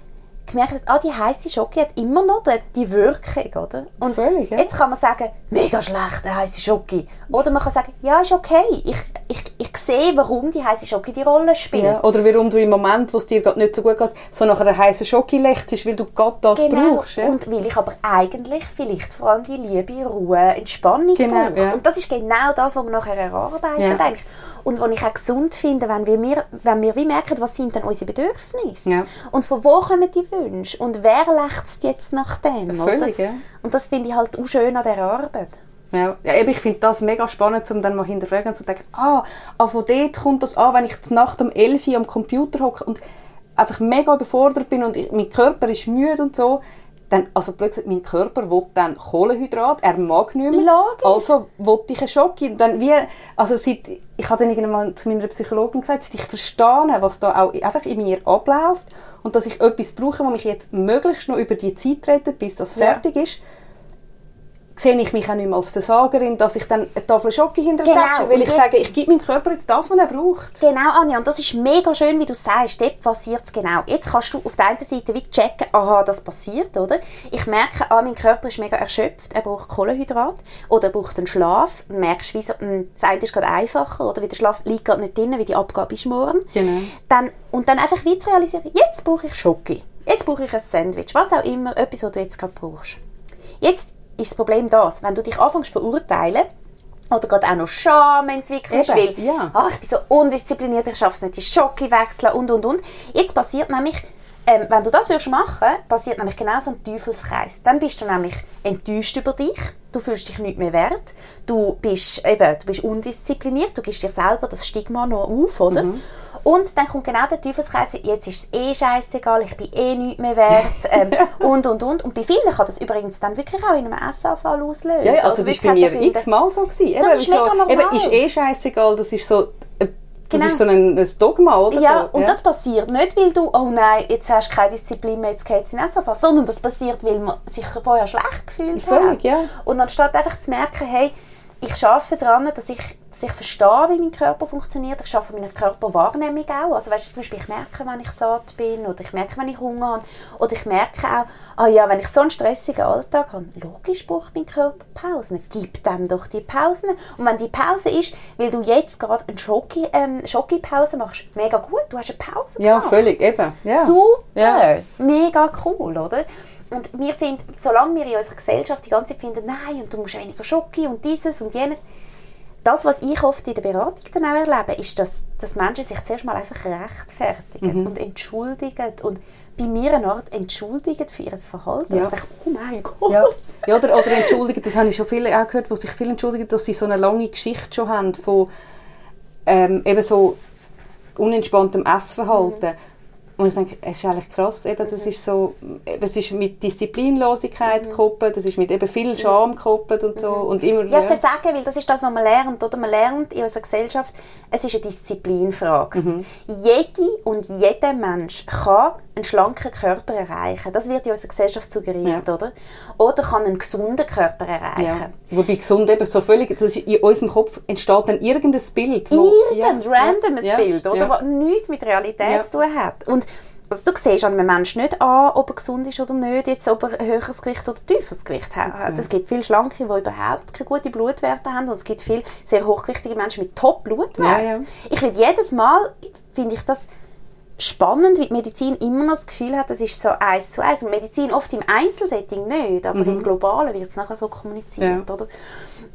gemerkt hat, ah, die heiße Schocke hat immer noch die, die Wirkung, oder? Und Völlig, ja. jetzt kann man sagen, mega schlecht, eine heiße Schocke. Oder man kann sagen, ja, ist okay. Ich, ich, ich sehe, warum die heiße Schocke die Rolle spielt. Ja, oder warum du im Moment, wo es dir gerade nicht so gut geht, so nach einer heißen Schocke lächelst, weil du gerade das Genau. brauchst. Ja? Und weil ich aber eigentlich vielleicht vor allem die Liebe, Ruhe, Entspannung Genau, brauche. ja. Und das ist genau das, was wir nachher erarbeiten. Ja. Eigentlich. Und was ich auch gesund finde, wenn wir, wenn wir wie merken, was sind denn unsere Bedürfnisse? Ja. Und von wo kommen die Wünsche? Und wer lechzt jetzt nach dem? Völlig, ja. Und das finde ich halt auch schön an dieser Arbeit. Ja, ja eben, ich finde das mega spannend, um dann mal hinterfragen und zu denken, ah, ah, von dort kommt das an, wenn ich die Nacht um 11 Uhr am Computer hocke und einfach mega überfordert bin und ich, mein Körper ist müde und so, dann, also gesagt, mein Körper will dann Kohlenhydrat, er mag nicht mehr, Logisch. also will ich eine Schocke. Dann wie, also seit, ich habe dann irgendwann zu meiner Psychologin gesagt, seit ich verstehe, was da auch einfach in mir abläuft und dass ich etwas brauche, was mich jetzt möglichst noch über die Zeit rettet, bis das Ja. fertig ist, sehe ich mich auch nicht mehr als Versagerin, dass ich dann eine Tafel Schocke hinter Genau, weil ich sage, ich gebe meinem Körper jetzt das, was er braucht. Genau, Anja, und das ist mega schön, wie du sagst, dort passiert es genau. Jetzt kannst du auf der einen Seite wie checken, aha, das passiert, oder? Ich merke, ah, mein Körper ist mega erschöpft, er braucht Kohlenhydrat oder er braucht einen Schlaf. Du merkst, wie so, mh, das eine ist gerade einfacher, oder wie der Schlaf liegt gerade nicht drin, wie die Abgabe ist morgen. Genau. Dann, und dann einfach wie zu realisieren, jetzt brauche ich Schoki, jetzt brauche ich ein Sandwich, was auch immer, etwas, was du jetzt gerade brauchst. Jetzt ist das Problem das, wenn du dich anfängst zu verurteilen, oder gerade auch noch Scham entwickelst, Eben, weil ja. ah, ich bin so undiszipliniert, ich schaffe es nicht, die Schocke wechseln und, und, und. Jetzt passiert nämlich, ähm, wenn du das würdest machen, passiert nämlich genau so ein Teufelskreis. Dann bist du nämlich enttäuscht über dich, du fühlst dich nicht mehr wert, du bist, eben, du bist undiszipliniert, du gibst dir selber das Stigma noch auf, oder? Mhm. Und dann kommt genau der Teufelskreis, jetzt ist es eh scheißegal, ich bin eh nicht mehr wert ähm, und, und, und. Und bei vielen kann das übrigens dann wirklich auch in einem Essanfall auslösen. Ja, Oder also das war bei mir so x-mal so. Gewesen. Eben, ist so, mega normal. Eben, ist eh scheißegal, das ist so... äh, Das Genau. ist so ein, ein Dogma, oder Ja, so. und das passiert nicht, weil du, oh nein, jetzt hast du keine Disziplin mehr, jetzt geht es in den Essanfall, sondern das passiert, weil man sich vorher schlecht gefühlt Völlig, hat. ja. Und anstatt einfach zu merken, hey, ich arbeite daran, dass ich, dass ich verstehe, wie mein Körper funktioniert. Ich arbeite an meiner Körperwahrnehmung auch. Also weißt du, zum Beispiel, ich merke, wenn ich satt bin oder ich merke, wenn ich Hunger habe. Oder ich merke auch, ah ja, wenn ich so einen stressigen Alltag habe, logisch braucht mein Körper Pausen. Gib dem doch die Pausen. Und wenn die Pause ist, weil du jetzt gerade eine Schoki, ähm, Schoki-Pause machst, mega gut, du hast eine Pause Ja, gemacht. völlig, eben. Ja. Super, Ja. mega cool, oder? Und wir sind, solange wir in unserer Gesellschaft die ganze Zeit finden, nein, und du musst weniger Schoki und dieses und jenes, das, was ich oft in der Beratung dann auch erlebe, ist, dass, dass Menschen sich zuerst mal einfach rechtfertigen Mhm. und entschuldigen und bei mir eine Art entschuldigen für ihr Verhalten. Ja. Ich denke, oh mein Gott. Ja, ja oder, oder entschuldigen, das habe ich schon viele auch gehört, wo sich viele entschuldigen, dass sie so eine lange Geschichte schon haben von ähm, eben so unentspanntem Essverhalten. Und ich denke, es ist eigentlich krass, eben, das ist so, es ist mit Disziplinlosigkeit gekoppelt, das ist mit eben viel Scham gekoppelt und so. Und immer, Ja, Versagen, weil das ist das, was man lernt. Oder? Man lernt in unserer Gesellschaft, es ist eine Disziplinfrage. Mhm. Jede und jeder Mensch kann einen schlanken Körper erreichen. Das wird in unserer Gesellschaft suggeriert, Ja. oder? Oder kann einen gesunden Körper erreichen. ja. Wobei gesund eben so völlig, das ist, in unserem Kopf entsteht dann irgendein Bild. wo- Irgendein ja, randomes ja, Bild, oder? ja. Was nichts mit Realität zu tun hat. Und also du siehst an einem Menschen nicht an, ob er gesund ist oder nicht, jetzt, ob er ein höheres Gewicht oder tieferes Gewicht hat. Es gibt viele Schlanke, die überhaupt keine guten Blutwerte haben und es gibt viele sehr hochgewichtige Menschen mit Top-Blutwerten. Ich finde jedes Mal, finde ich das spannend, wie die Medizin immer noch das Gefühl hat, das ist so eins zu eins. Und Medizin oft im Einzelsetting nicht, aber im Globalen wird es nachher so kommuniziert, Ja. oder?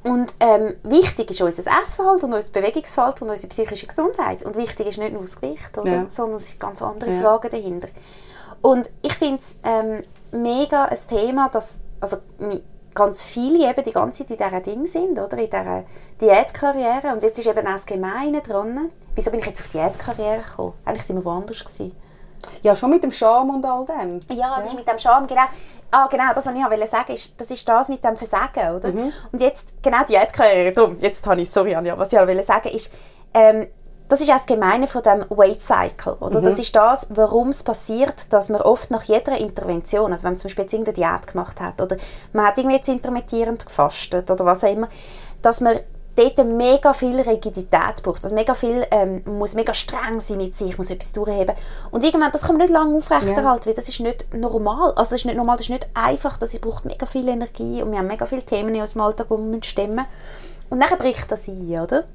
Und ähm, wichtig ist unser Essverhalten und unser Bewegungsverhalten und unsere psychische Gesundheit. Und wichtig ist nicht nur das Gewicht, oder? Ja. sondern es sind ganz andere Ja. Fragen dahinter. Und ich finde es ähm, mega ein Thema, dass also, ganz viele eben die ganze Zeit in dieser Ding sind, oder? in dieser Diätkarriere. Und jetzt ist eben auch das Gemeine dran. Wieso bin ich jetzt auf Diätkarriere gekommen? Eigentlich sind wir woanders gewesen. ja, schon mit dem Scham und all dem. Ja, das ist mit dem Scham, genau. Ah, genau, das, was ich wollte sagen, ist, das ist das mit dem Versagen, oder? Und jetzt, genau, die Diätkarriere, darum, jetzt habe ich, sorry Anja, was ich wollte sagen, ist, ähm, das ist auch das Gemeine von dem Weight Cycle, oder? Das ist das, warum es passiert, dass man oft nach jeder Intervention, also wenn man zum Beispiel jetzt irgendeine Diät gemacht hat, oder man hat irgendwie jetzt intermittierend gefastet, oder was auch immer, dass man dort mega viel Rigidität braucht. Also mega viel, ähm, man muss mega streng sein mit sich, muss etwas durchheben. Und irgendwann, das kann man nicht lange aufrechterhalten, weil das ist nicht normal. Also das ist nicht normal, das ist nicht einfach, das braucht mega viel Energie und wir haben mega viele Themen in unserem Alltag, die wir stemmen müssen. Und dann bricht das ein, oder?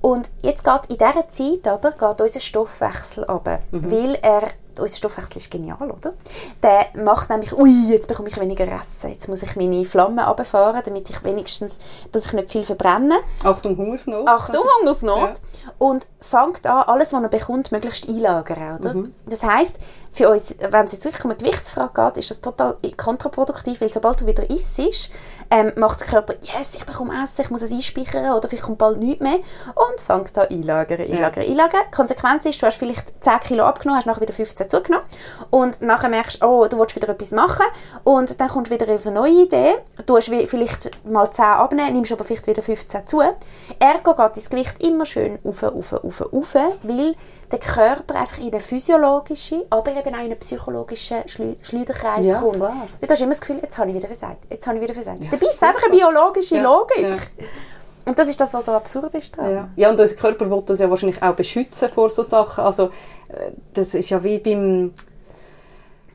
Und jetzt geht in dieser Zeit aber geht unser Stoffwechsel runter, weil er unser Stoffwechsel ist genial, oder? Der macht nämlich, ui, jetzt bekomme ich weniger Essen, jetzt muss ich meine Flammen runterfahren, damit ich wenigstens, dass ich nicht viel verbrenne. Achtung, Hungersnot. Achtung, Hungersnot. Ja. Und fängt an, alles, was er bekommt, möglichst einlagern. Oder? Das heisst, für uns, wenn es jetzt wirklich um eine Gewichtsfrage geht, ist das total kontraproduktiv, weil sobald du wieder isst, ähm, macht der Körper, yes, ich bekomme Essen, ich muss es einspeichern oder vielleicht kommt bald nichts mehr und fängt an einlagern, einlagern, einlagern. Die Konsequenz ist, du hast vielleicht 10 Kilo abgenommen, hast nachher wieder 15 15 zugenommen. Und nachher merkst du, oh, du willst wieder etwas machen. Und dann kommt wieder auf eine neue Idee. Du hast vielleicht mal 10 abnehmen, nimmst aber vielleicht wieder 15 zu. Ergo geht das Gewicht immer schön auf, auf, auf, auf, weil der Körper einfach in einen physiologischen, aber eben auch in einen psychologischen Schleu Schleuderkreis Ja, kommt. klar. Weil du hast immer das Gefühl, jetzt habe ich wieder versagt, jetzt habe ich wieder versagt. Dabei ist es einfach eine biologische Ja, Logik. ja. Und das ist das, was so absurd ist daran. Ja. ja, und unser Körper will das ja wahrscheinlich auch beschützen vor so Sachen. Also, äh, das ist ja wie beim,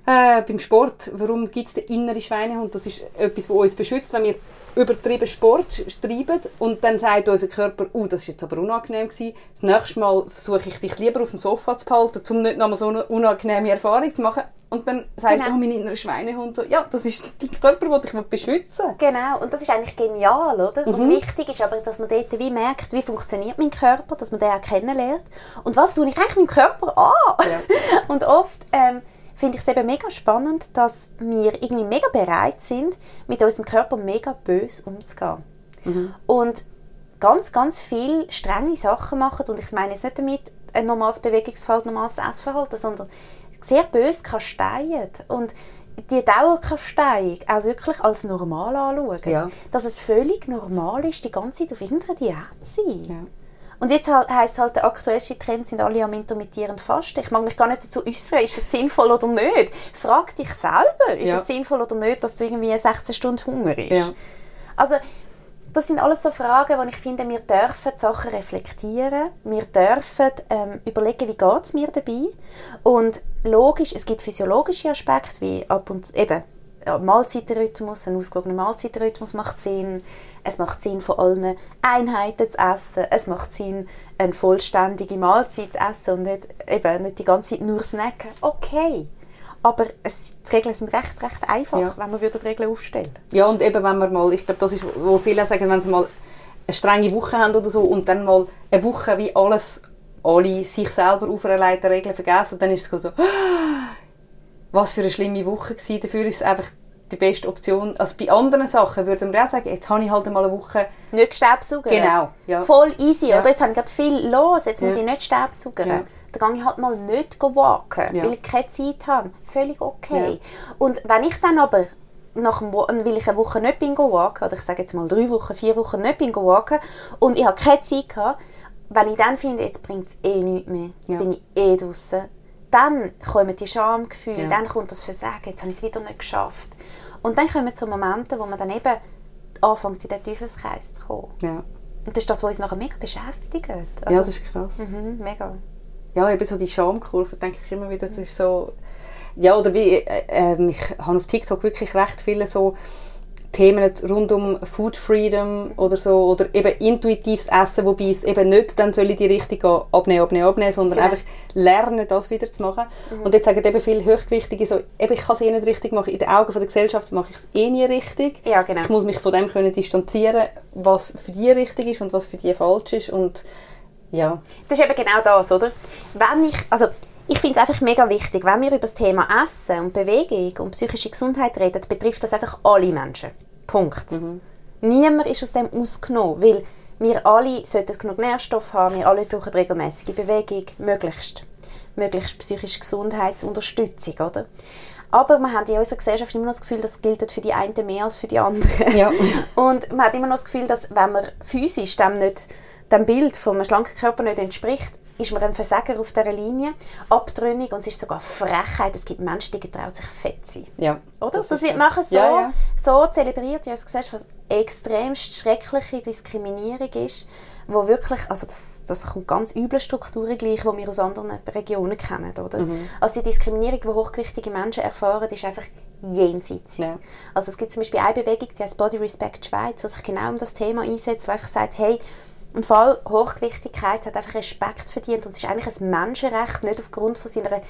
äh, beim Sport. Warum gibt es den inneren Schweinehund? Das ist etwas, das uns beschützt, wenn wir übertrieben Sport treiben und dann sagt unser Körper, oh, das ist jetzt aber unangenehm gewesen. Das nächste Mal versuche ich dich lieber auf dem Sofa zu behalten, um nicht nochmal so eine unangenehme Erfahrung zu machen. Und dann sagt Genau. oh, mein innerer Schweinehund so, ja, das ist dein Körper, den ich beschützen will. Genau, und das ist eigentlich genial, oder? Mhm. Und wichtig ist aber, dass man dort wie merkt, wie funktioniert mein Körper, dass man den auch kennenlernt. Und was tue ich eigentlich meinem Körper an? Ja. Und oft ähm, finde ich es eben mega spannend, dass wir irgendwie mega bereit sind, mit unserem Körper mega böse umzugehen. Mhm. Und ganz, ganz viel strenge Sachen machen. Und ich meine jetzt nicht damit ein normales Bewegungsverhalten, normales Essverhalten, sondern sehr böse kasteien. Und die Dauerkasteiung auch wirklich als normal anschauen. Ja. Dass es völlig normal ist, die ganze Zeit auf irgendeiner Diät zu sein. Ja. Und jetzt halt, heisst halt, der aktuellste Trend sind alle am intermittierend Fasten. Ich mag mich gar nicht dazu äußern, ist das sinnvoll oder nicht. Frag dich selber, ist Ja. es sinnvoll oder nicht, dass du irgendwie 16 Stunden Hunger hast. Ja. Also, das sind alles so Fragen, wo ich finde, wir dürfen die Sachen reflektieren. Wir dürfen ähm, überlegen, wie geht es mir dabei. Und logisch, es gibt physiologische Aspekte, wie ab und zu, eben, Mahlzeitenrhythmus, ein ausgewogener Mahlzeitenrhythmus macht Sinn. Es macht Sinn, von allen Einheiten zu essen. Es macht Sinn, eine vollständige Mahlzeit zu essen und nicht, eben, nicht die ganze Zeit nur snacken. Okay. Aber es, die Regeln sind recht, recht einfach, Ja. wenn man würde die Regeln aufstellen Ja, und eben, wenn wir mal, ich glaube, das ist, wo viele sagen, wenn sie mal eine strenge Woche haben oder so und dann mal eine Woche wie alles, alle sich selber auferlegten Regeln vergessen, dann ist es so, was für eine schlimme Woche gewesen. Dafür ist es einfach die beste Option. Also bei anderen Sachen würden wir auch sagen, jetzt habe ich halt mal eine Woche, Nicht Staubsaugen. Genau, ja. Voll easy, Ja. oder? Jetzt habe ich gerade viel los, jetzt muss Ja. ich nicht Staubsaugen. Ja. Dann gehe ich halt mal nicht walken, weil ich keine Zeit habe. Völlig okay. Und wenn ich dann aber nach Wo- weil ich eine Woche nicht bin walken, oder ich sage jetzt mal drei Wochen, vier Wochen nicht bin walken und ich habe keine Zeit gehabt, wenn ich dann finde, jetzt bringt es eh nichts mehr, jetzt bin ich eh draußen, dann kommen die Schamgefühle, dann kommt das Versagen, jetzt habe ich es wieder nicht geschafft. Und dann kommen so Momente, wo man dann eben anfängt, in den Teufelskreis zu kommen. ja, Und das ist das, was uns nachher mega beschäftigt. ja Also, das ist krass. mhm, mega. Ja, eben so die Schamkurve, denke ich immer wieder, das ist so... Ja, oder wie, äh, ähm, ich habe auf TikTok wirklich recht viele so Themen rund um Food Freedom oder so, oder eben intuitives Essen, wobei es eben nicht dann soll in die Richtung gehen, abnehmen, abnehmen, abnehmen, sondern Genau. einfach lernen, das wieder zu machen. Und jetzt sagen eben viele Hochgewichtige so, eben, ich kann es eh nicht richtig machen, in den Augen von der Gesellschaft mache ich es eh nie richtig. Ja, genau. Ich muss mich von dem können distanzieren, was für die richtig ist und was für die falsch ist und ja, Das ist eben genau das, oder? Wenn ich, also ich finde es einfach mega wichtig, wenn wir über das Thema Essen und Bewegung und psychische Gesundheit reden, betrifft das einfach alle Menschen. Punkt. Niemand ist aus dem ausgenommen, weil wir alle sollten genug Nährstoffe haben, wir alle brauchen regelmäßige Bewegung, möglichst, möglichst psychische Gesundheitsunterstützung, oder? Aber wir haben in unserer Gesellschaft immer noch das Gefühl, das gilt für die einen mehr als für die anderen. Ja. Und man hat immer noch das Gefühl, dass wenn man physisch dem, nicht, dem Bild von einem schlanken Körper nicht entspricht, ist man ein Versager auf dieser Linie, abtrünnig und es ist sogar Frechheit. Es gibt Menschen, die getrauen sich fett zu sein. ja. Oder? Das, ist wird so. nachher so, Ja, ja. so zelebriert in unserer Gesellschaft, was extremst schreckliche Diskriminierung ist, wo wirklich, also das, das kommt ganz üble Strukturen gleich, die wir aus anderen Regionen kennen, oder? Mhm. Also die Diskriminierung, die hochgewichtige Menschen erfahren, ist einfach jenseits. Ja. Also es gibt zum Beispiel eine Bewegung, die heißt Body Respect Schweiz, die sich genau um das Thema einsetzt, die einfach sagt, hey, im Fall Hochgewichtigkeit hat einfach Respekt verdient und es ist eigentlich ein Menschenrecht, nicht aufgrund von, seiner,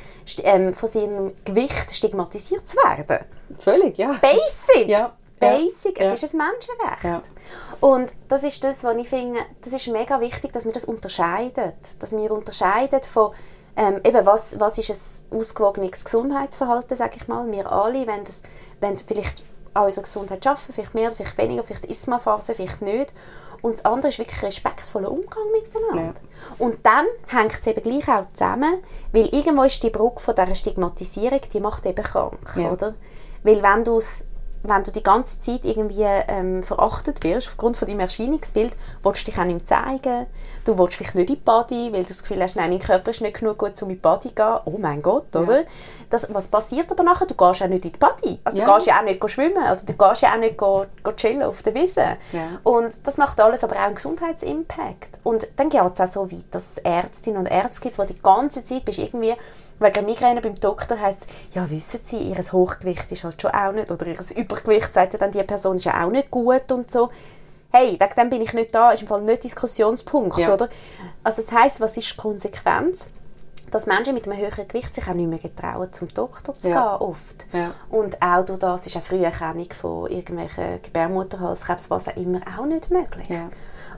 ähm, von seinem Gewicht stigmatisiert zu werden. Völlig, ja. Basic! Ja. Basic, Ja. es ist ein Menschenrecht. Ja. Und das ist das, was ich finde, das ist mega wichtig, dass wir das unterscheiden. Dass wir unterscheiden von, ähm, eben, was, was ist ein ausgewogenes Gesundheitsverhalten, sage ich mal. Wir alle, wenn das, wenn vielleicht an unserer Gesundheit arbeiten, vielleicht mehr, vielleicht weniger, vielleicht ist es mal Phase, vielleicht nicht. Und das andere ist wirklich respektvoller Umgang miteinander. Und dann hängt es eben gleich auch zusammen, weil irgendwo ist die Brücke von dieser Stigmatisierung, die macht eben krank, Ja. oder? Weil wenn du wenn du die ganze Zeit irgendwie ähm, verachtet wirst, aufgrund von deinem Erscheinungsbild, willst du dich auch nicht zeigen. Du willst vielleicht nicht in die Body, weil du das Gefühl hast, nein, mein Körper ist nicht genug gut, um in die Body zu gehen. Oh mein Gott, oder? Das, was passiert aber nachher? Du gehst auch nicht in die Body. Also du Ja. gehst ja auch nicht schwimmen, also du gehst ja auch nicht go, go chillen auf der Wiese. Ja. Und das macht alles aber auch einen Gesundheitsimpact. Und dann geht es auch so weit, dass es Ärztinnen und Ärzte gibt, die die ganze Zeit bist irgendwie wegen Migräne beim Doktor heisst, ja wissen Sie, Ihr Hochgewicht ist halt schon auch nicht, oder Ihr Übergewicht, sagt ja dann die Person, ist ja auch nicht gut und so. Hey, wegen dem bin ich nicht da, ist im Fall nicht Diskussionspunkt, Ja. oder? Also das heisst, was ist die Konsequenz? Dass Menschen mit einem höheren Gewicht sich auch nicht mehr getrauen, zum Doktor zu Ja. gehen, oft. Ja. Und auch durch das ist eine Früherkennung von irgendwelchen Gebärmutterhalskrebs, was auch immer, auch nicht möglich. Ja.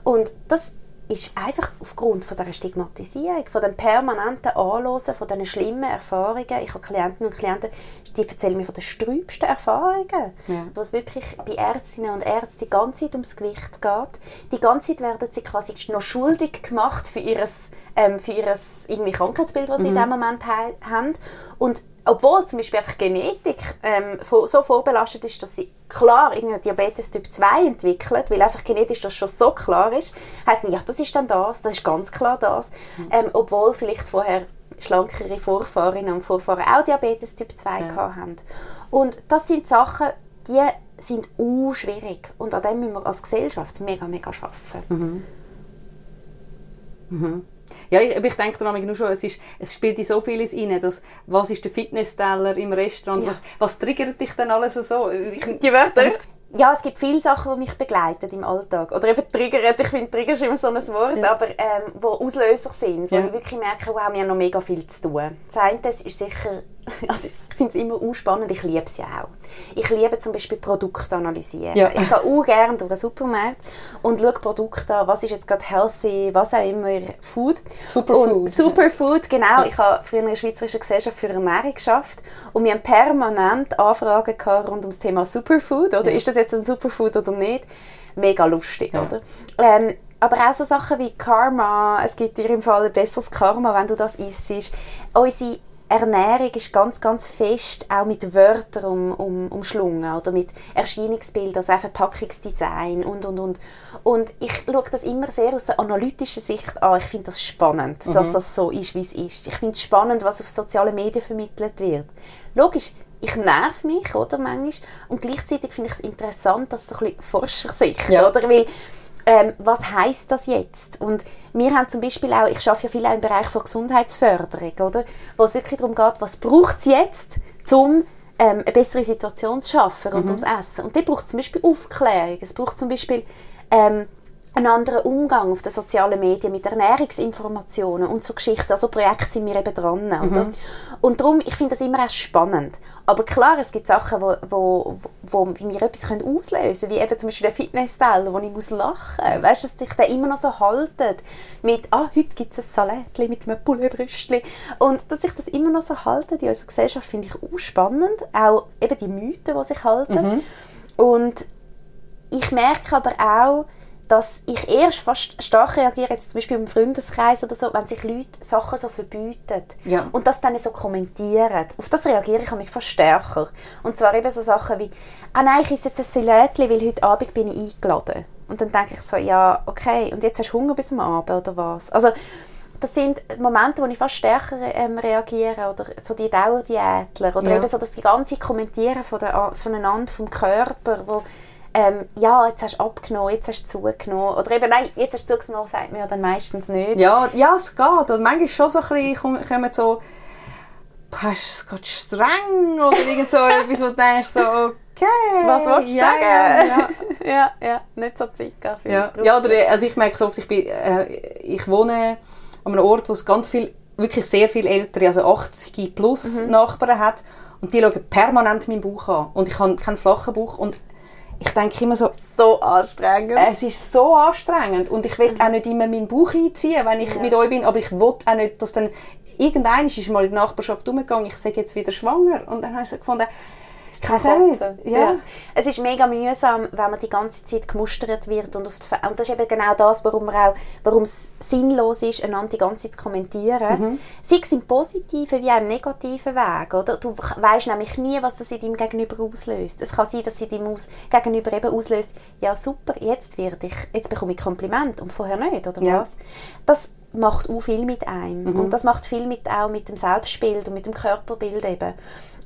Und das ist einfach aufgrund von dieser Stigmatisierung, von dem permanenten Anhören, von diesen schlimmen Erfahrungen. Ich habe Klienten und Klienten, die erzählen mir von den sträubsten Erfahrungen, Ja. wo es wirklich bei Ärztinnen und Ärzten die ganze Zeit ums Gewicht geht. Die ganze Zeit werden sie quasi noch schuldig gemacht für ihr ähm, für ihres irgendwie Krankheitsbild, das sie in dem Moment ha haben. Und obwohl zum Beispiel einfach Genetik ähm, so vorbelastet ist, dass sie klar irgendeinen Diabetes Typ 2 entwickelt, weil einfach genetisch das schon so klar ist, heisst nicht, ja, das ist dann das, das ist ganz klar das. Ähm, obwohl vielleicht vorher schlankere Vorfahrinnen und Vorfahren auch Diabetes Typ 2 gehabt haben. Und das sind Sachen, die sind u schwierig und an dem müssen wir als Gesellschaft mega, mega arbeiten. Ja, ich, aber ich denke dann nur schon, es, ist, es spielt in so vieles rein, dass, was ist der Fitnessteller im Restaurant, Ja. was, was triggert dich dann alles so? Ich, Die Wörter? Ja, es gibt viele Sachen, die mich begleiten im Alltag. Oder eben triggern, ich finde, Trigger ist immer so ein Wort, Ja. aber ähm, wo Auslöser sind, wo Ja. ich wirklich merke, wow, wir haben noch mega viel zu tun. Das eine das ist sicher, also ich finde es immer spannend, ich liebe es ja auch. Ich liebe zum Beispiel Produkte analysieren. Ja. Ich gehe auch gerne durch einen Supermarkt und schaue Produkte an, was ist jetzt gerade healthy, was auch immer, Food. Superfood. Superfood, genau. Ich habe früher in der Schweizerischen Gesellschaft für Ernährung geschafft und wir haben permanent Anfragen gehabt rund ums Thema Superfood. Oder ist das jetzt ein Superfood oder nicht? Mega lustig, Ja. oder? Ähm, aber auch so Sachen wie Karma. Es gibt dir im Fall ein besseres Karma, wenn du das isst. Unsere Ernährung ist ganz, ganz fest auch mit Wörtern um, um, umschlungen oder mit Erscheinungsbildern, also auch Verpackungsdesign und, und, und. Und ich schaue das immer sehr aus der analytischen Sicht an. Ich finde das spannend, dass das so ist, wie es ist. Ich finde es spannend, was auf sozialen Medien vermittelt wird. Logisch, ich nerv mich, oder, manchmal. Und gleichzeitig finde ich es interessant, dass so ein bisschen Forschersicht, Ja. oder? Weil ähm, was heißt das jetzt? Und wir haben zum Beispiel auch, ich arbeite ja viel auch im Bereich von Gesundheitsförderung, oder? Wo es wirklich darum geht, was braucht es jetzt, um ähm, eine bessere Situation zu schaffen rund ums Essen. Und da braucht zum Beispiel Aufklärung, es braucht zum Beispiel ähm, einen anderen Umgang auf den sozialen Medien mit Ernährungsinformationen und so Geschichten. Also Projekte sind wir eben dran. Oder? Und darum, ich finde das immer erst spannend. Aber klar, es gibt Sachen, wo, wo, wo bei mir etwas können auslösen können, wie eben zum Beispiel der Fitnessteller, wo ich muss lachen muss. Weißt du, dass dich der immer noch so haltet mit «Ah, heute gibt es ein Salätchen mit einem Pouletbrüstchen». Und dass sich das immer noch so haltet in unserer Gesellschaft, finde ich auch spannend. Auch eben die Mythen, die sich halten. Und ich merke aber auch, dass ich erst fast stark reagiere, jetzt zum Beispiel im Freundeskreis oder so, wenn sich Leute Sachen so verbieten Ja. und das dann so kommentieren. Auf das reagiere ich mich fast stärker. Und zwar eben so Sachen wie, ah nein, ich esse jetzt ein Salätchen, weil heute Abend bin ich eingeladen. Und dann denke ich so, ja, okay, und jetzt hast du Hunger bis am Abend oder was? Also, das sind Momente, wo ich fast stärker ähm, reagiere oder so die Dauerdiätler oder Ja. eben so das ganze Kommentieren von der, voneinander vom Körper, wo ähm, ja, jetzt hast du abgenommen, jetzt hast du zugenommen oder eben nein, jetzt hast du zugenommen, sagt man ja dann meistens nicht. Ja, ja, es geht. Und manchmal schon so ein bisschen, kommen- so, hast du es gerade streng oder irgend so etwas, wo du denkst, so, okay. Was willst du ja, sagen? Ja, ja. ja, nicht so Zeit für Ja, ja oder, also ich merke so oft, ich, bin, äh, ich wohne an einem Ort, wo es ganz viel, wirklich sehr viele ältere, also 80 plus Nachbarn hat und die schauen permanent meinen Bauch an und ich habe keinen flachen Bauch und ich denke immer so, so anstrengend. es ist so anstrengend und ich will auch nicht immer meinen Bauch einziehen, wenn ich Ja. mit euch bin, aber ich will auch nicht, dass dann irgendein ist mal in der Nachbarschaft umgegangen, ich sage jetzt wieder schwanger und dann habe ich so gefunden, Auch nicht. Kotzen. Ja. Es ist mega mühsam, wenn man die ganze Zeit gemustert wird und, auf die, und das ist eben genau das, warum, auch, warum es sinnlos ist, einander die ganze Zeit zu kommentieren. Mhm. Sei es im positiven wie auch im negativen Weg. Oder? Du weißt nämlich nie, was das in deinem Gegenüber auslöst. Es kann sein, dass sie deinem Aus Gegenüber eben auslöst, ja super, jetzt werde ich, jetzt bekomme ich Kompliment und vorher nicht, oder Ja. was? Das macht auch viel mit einem. Und das macht viel mit, auch mit dem Selbstbild und mit dem Körperbild eben.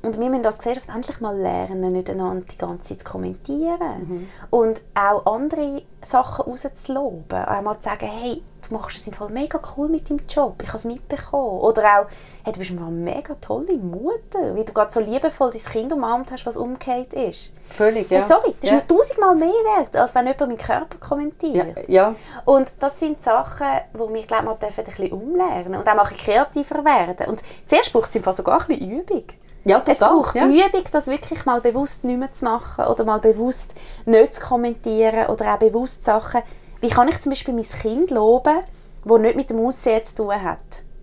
Und wir müssen als Gesellschaft endlich mal lernen, nicht einander die ganze Zeit zu kommentieren. Und auch andere Sachen rauszuloben. Auch mal zu sagen, hey, du machst es im Fall mega cool mit deinem Job, ich habe es mitbekommen. Oder auch, hey, du bist eine mega tolle Mutter, wie du gerade so liebevoll dein Kind umarmt hast, was umgekehrt ist. Völlig, ja. Hey, sorry, das ist ja. mir tausendmal mehr wert, als wenn jemand meinen Körper kommentiert. ja, ja. Und das sind Sachen, wo wir glaube mal dürfen ein bisschen umlernen und auch mal ein bisschen kreativer werden. Und zuerst braucht es im Fall sogar ein bisschen Übung. Ja, Es braucht ja. Übung, das wirklich mal bewusst nicht mehr zu machen oder mal bewusst nicht zu kommentieren oder auch bewusst Sachen. Wie kann ich zum Beispiel mein Kind loben, das nicht mit dem Aussehen zu tun hat?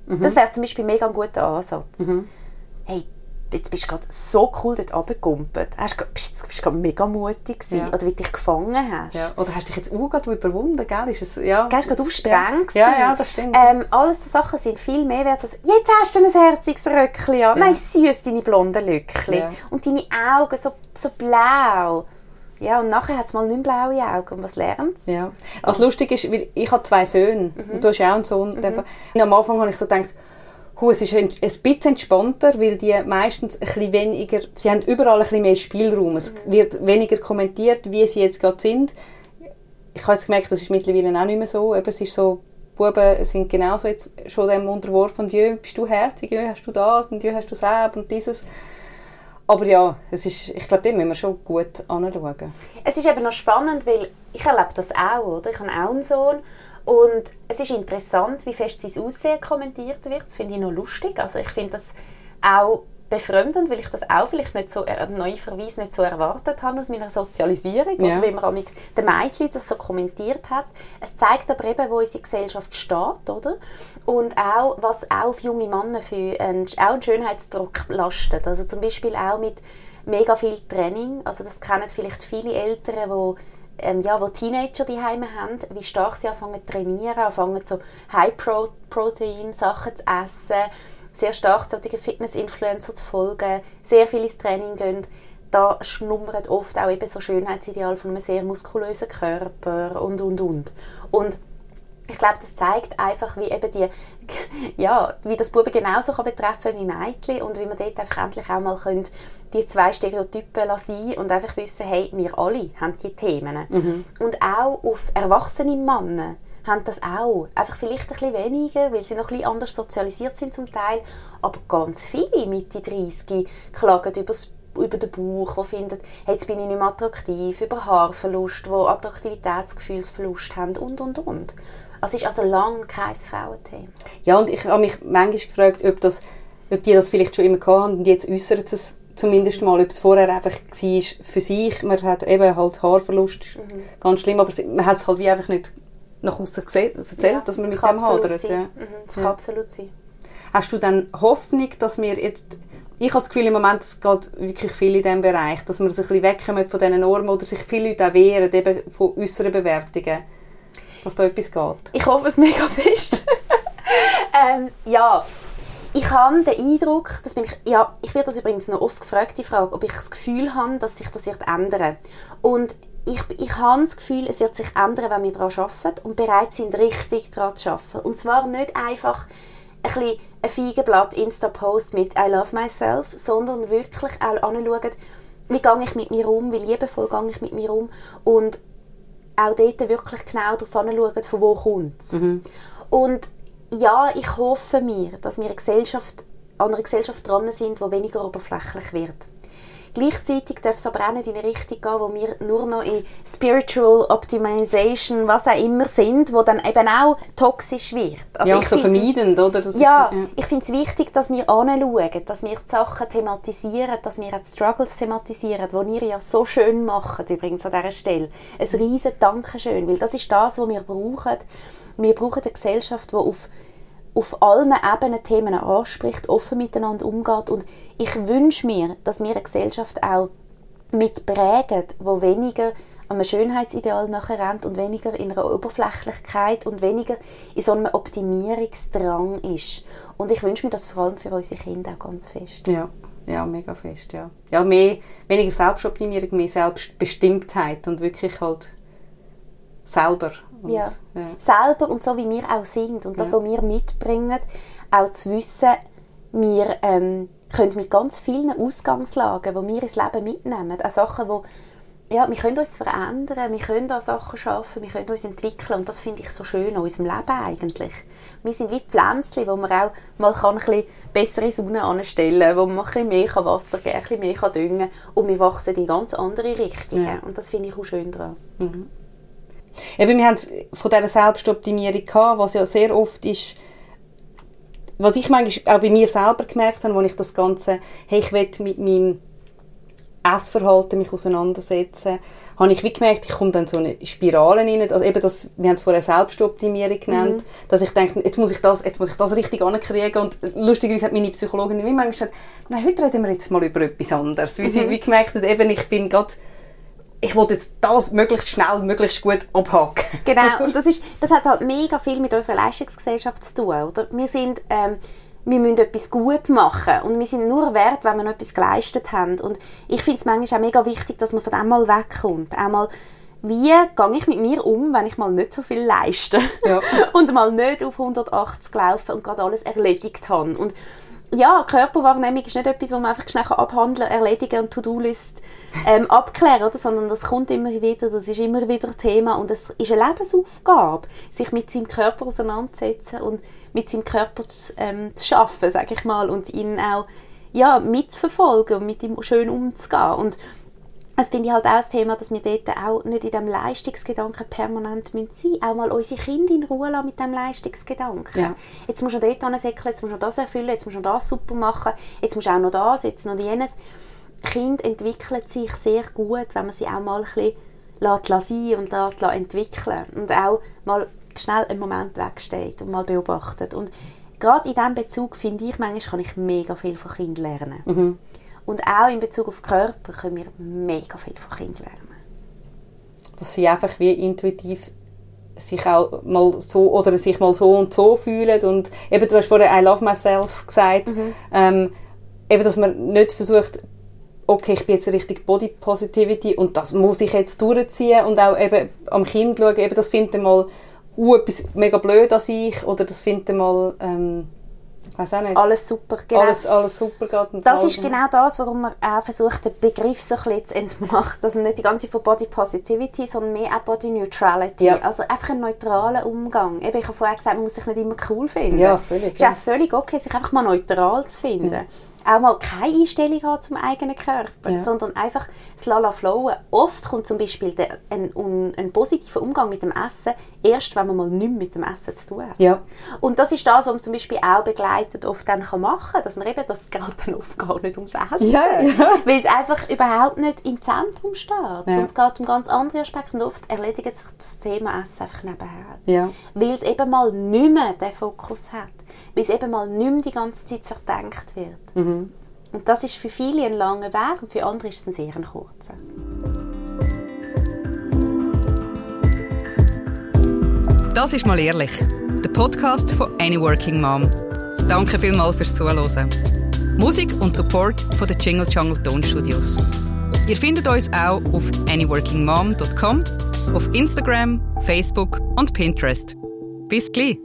Mhm. Das wäre zum Beispiel mega ein guter Ansatz. Hey, jetzt bist du gerade so cool dort runtergekumpelt. Hast du bist, bist gerade mega mutig gewesen. Ja. Oder wie du dich gefangen hast. ja. Oder hast du dich jetzt auch gerade überwunden, gell? Ist es, ja. Gell, ist gerade auch streng Ja, gewesen. ja, das stimmt. Ähm, alles so Sachen sind viel mehr wert als «Jetzt hast du ein herziges Röckchen an!» «Nein, süß, deine blonden Löckchen!» Ja. Und deine Augen so, so blau. Ja, und nachher hat es mal nicht blaue Augen. Und was lernt es? Ja. Was lustig ist, weil ich habe zwei Söhne und du hast ja auch einen Sohn. Und am Anfang habe ich so gedacht, es ist ein, ein bisschen entspannter, weil die meistens ein bisschen weniger, sie haben überall ein bisschen mehr Spielraum. Es wird weniger kommentiert, wie sie jetzt gerade sind. Ich habe jetzt gemerkt, das ist mittlerweile auch nicht mehr so. Eben, es ist so, Buben sind genauso jetzt schon dem unterworfen. Jö, bist du herzig, jö, hast du das und jö, hast du das und dieses. Aber ja, es ist, ich glaube, dem müssen wir schon gut anschauen. Es ist eben noch spannend, weil ich erlebe das auch, oder? Ich habe auch einen Sohn und es ist interessant, wie fest sein Aussehen kommentiert wird. Das finde ich noch lustig. Also ich finde das auch befremdend, weil ich das auch vielleicht nicht so, äh, neuerweise nicht so erwartet habe aus meiner Sozialisierung Ja. oder wie man auch mit den Mädchen das so kommentiert hat. Es zeigt aber eben, wo unsere Gesellschaft steht, oder? Und auch, was auch auf junge Männer für einen, auch einen Schönheitsdruck lastet. Also zum Beispiel auch mit mega viel Training. Also das kennen vielleicht viele Eltern, die ähm, ja, wo Teenager die Heime haben, wie stark sie anfangen zu trainieren, anfangen so High-Protein-Sachen zu essen, sehr stark solche Fitness-Influencer zu folgen, sehr viel ins Training gehen. Da schlummert oft auch eben so Schönheitsideal von einem sehr muskulösen Körper und, und, und. Und ich glaube, das zeigt einfach, wie eben die, ja, wie das Buben genauso kann betreffen wie Mädchen und wie man dort einfach endlich auch mal können, die zwei Stereotypen lassen und einfach wissen, hey, wir alle haben die Themen. Und auch auf erwachsene Männer haben das auch. Einfach vielleicht ein bisschen weniger, weil sie noch ein bisschen anders sozialisiert sind zum Teil, aber ganz viele Mitte 30 klagen übers über den Bauch, die finden, hey, jetzt bin ich nicht mehr attraktiv, über Haarverlust, die Attraktivitätsgefühlsverlust haben und, und, und. Also es ist also lange kein Frauenthema. Ja, und ich habe mich manchmal gefragt, ob, das, ob die das vielleicht schon immer gehabt haben und jetzt äußern sie es zumindest mal, ob es vorher einfach war für sich. Man hat eben halt Haarverlust, ganz schlimm, aber man hat es halt wie einfach nicht nach außen gesehen, erzählt, Ja, dass man mit dem hadert. sein. Ja. Mhm, das Ja. kann absolut sein. Hast du dann Hoffnung, dass wir jetzt, ich habe das Gefühl im Moment, es geht wirklich viel in diesem Bereich, dass wir so ein bisschen wegkommen von diesen Normen oder sich viele Leute auch wehren eben von äußeren Bewertungen, dass da etwas geht. Ich hoffe es mega fest. ähm, ja, ich habe den Eindruck, das bin ich, ja, ich werde das übrigens noch oft gefragt, die Frage, ob ich das Gefühl habe, dass sich das wird ändern. Und ich, ich habe das Gefühl, es wird sich ändern, wenn wir daran arbeiten und bereit sind, richtig daran zu arbeiten. Und zwar nicht einfach ein bisschen ein Feigenblatt Insta-Post mit «I love myself», sondern wirklich auch anschauen, wie gehe ich mit mir um, wie liebevoll gehe ich mit mir um und auch dort wirklich genau darauf anschauen, von wo kommt es. Und ja, ich hoffe mir, dass wir eine Gesellschaft, an einer Gesellschaft dran sind, die weniger oberflächlich wird. Gleichzeitig darf es aber auch nicht in eine Richtung gehen, wo wir nur noch in Spiritual Optimization, was auch immer sind, wo dann eben auch toxisch wird. Also ja, ich so vermeidend, oder? Das ist- ja, ich finde es wichtig, dass wir anschauen, dass wir die Sachen thematisieren, dass wir auch die Struggles thematisieren, die ihr ja so schön macht, übrigens an dieser Stelle. Ein riesen Dankeschön, weil das ist das, was wir brauchen. Wir brauchen eine Gesellschaft, die auf auf allen Ebenen Themen anspricht, offen miteinander umgeht und ich wünsche mir, dass wir eine Gesellschaft auch mitprägen, wo weniger an einem Schönheitsideal nachher rennt und weniger in einer Oberflächlichkeit und weniger in so einem Optimierungsdrang ist. Und ich wünsche mir das vor allem für unsere Kinder auch ganz fest. Ja, ja mega fest, ja. Ja, mehr, weniger Selbstoptimierung, mehr Selbstbestimmtheit und wirklich halt selber. Und, ja. ja. selber und so wie wir auch sind und das, ja. was wir mitbringen, auch zu wissen, wir ähm, können mit ganz vielen Ausgangslagen, die wir ins Leben mitnehmen, auch Sachen, wo ja, wir können uns verändern, wir können an Sachen schaffen, wir können uns entwickeln und das finde ich so schön an unserem Leben eigentlich. Wir sind wie Pflänzchen, wo man auch mal kann ein bisschen bessere Sonne anstellen kann, wo man ein bisschen mehr Wasser geben kann, ein bisschen mehr kann düngen kann und wir wachsen in ganz andere Richtungen ja. und das finde ich auch schön daran. Mhm. Eben, wir haben von dieser Selbstoptimierung gehabt, was ja sehr oft ist, was ich manchmal auch bei mir selber gemerkt habe, als ich das Ganze, hey, ich will mit meinem Essverhalten mich auseinandersetzen, habe ich wie gemerkt, ich komme dann so eine Spirale rein, also eben das, wir haben es vorher Selbstoptimierung genannt, mhm. dass ich denke, jetzt muss ich das, jetzt muss ich das richtig ankriegen und lustigerweise hat meine Psychologin wie manchmal gesagt, nein, heute reden wir jetzt mal über etwas anderes, weil mhm. sie wie gemerkt hat, eben, ich bin gerade ich wollte jetzt das möglichst schnell, möglichst gut abhaken. genau, und das, ist, das hat halt mega viel mit unserer Leistungsgesellschaft zu tun, oder? Wir sind, ähm, wir müssen etwas gut machen und wir sind nur wert, wenn wir noch etwas geleistet haben. Und ich finde es manchmal auch mega wichtig, dass man von dem mal wegkommt. Einmal, wie gehe ich mit mir um, wenn ich mal nicht so viel leiste ja. und mal nicht auf 180 laufen und gerade alles erledigt habe. Und ja, Körperwahrnehmung ist nicht etwas, wo man einfach schnell abhandeln, erledigen und To-Do-List ähm, abklären, oder? sondern das kommt immer wieder, das ist immer wieder Thema und es ist eine Lebensaufgabe, sich mit seinem Körper auseinanderzusetzen und mit seinem Körper zu, ähm, zu schaffen, sage ich mal, und ihn auch ja, mitzuverfolgen und mit ihm schön umzugehen. Und das finde ich halt auch das Thema, dass wir dort auch nicht in diesem Leistungsgedanken permanent sein müssen. Auch mal unsere Kinder in Ruhe lassen mit diesem Leistungsgedanken. Ja. Jetzt musst du dort hinsäckeln, jetzt musst du das erfüllen, jetzt musst du das super machen, jetzt musst du auch noch das, jetzt noch jenes. Kind entwickelt sich sehr gut, wenn man sie auch mal ein bisschen lässt sein und lässt entwickeln und auch mal schnell einen Moment wegsteht und mal beobachtet. Und gerade in diesem Bezug finde ich, manchmal kann ich mega viel von Kindern lernen. Mhm. Und auch in Bezug auf Körper können wir mega viel von Kindern lernen. Dass sie einfach wie intuitiv sich auch mal so oder sich mal so und so fühlen und eben du hast vorher I love myself gesagt mhm. ähm, eben dass man nicht versucht okay ich bin jetzt richtig Body Positivity und das muss ich jetzt durchziehen und auch eben am Kind schauen eben das findet mal uh, etwas mega blöd an sich oder das findet mal ähm. Alles super, genau. Alles, alles super geht. das ist genau das, warum man auch versucht, den Begriff so ein bisschen zu entmachen. Dass man nicht die ganze Zeit von Body Positivity, sondern mehr auch Body Neutrality. Ja. Also einfach einen neutralen Umgang. Eben, ich habe vorher gesagt, man muss sich nicht immer cool finden. Ja, völlig. Es ist auch völlig okay, sich einfach mal neutral zu finden. Ja auch mal keine Einstellung haben zum eigenen Körper, ja. sondern einfach das Lala flowen. Oft kommt zum Beispiel der, ein, ein, ein, positiver Umgang mit dem Essen erst, wenn man mal nichts mit dem Essen zu tun hat. Ja. Und das ist das, was man zum Beispiel auch begleitet oft dann kann machen kann, dass man eben, das geht dann oft gar nicht ums Essen, ja, weil es einfach überhaupt nicht im Zentrum steht, sondern es geht um ganz andere Aspekte und oft erledigt sich das Thema Essen einfach nebenher. Weil es eben mal nicht mehr den Fokus hat weil es eben mal nicht mehr die ganze Zeit zerdenkt wird. Mhm. Und das ist für viele ein langer Weg und für andere ist es ein sehr kurzer. Das ist mal ehrlich. Der Podcast von Any Working Mom. Danke vielmals fürs Zuhören. Musik und Support von den Jingle Jungle Tonstudios. Ihr findet uns auch auf anyworkingmom.com, auf Instagram, Facebook und Pinterest. Bis gleich!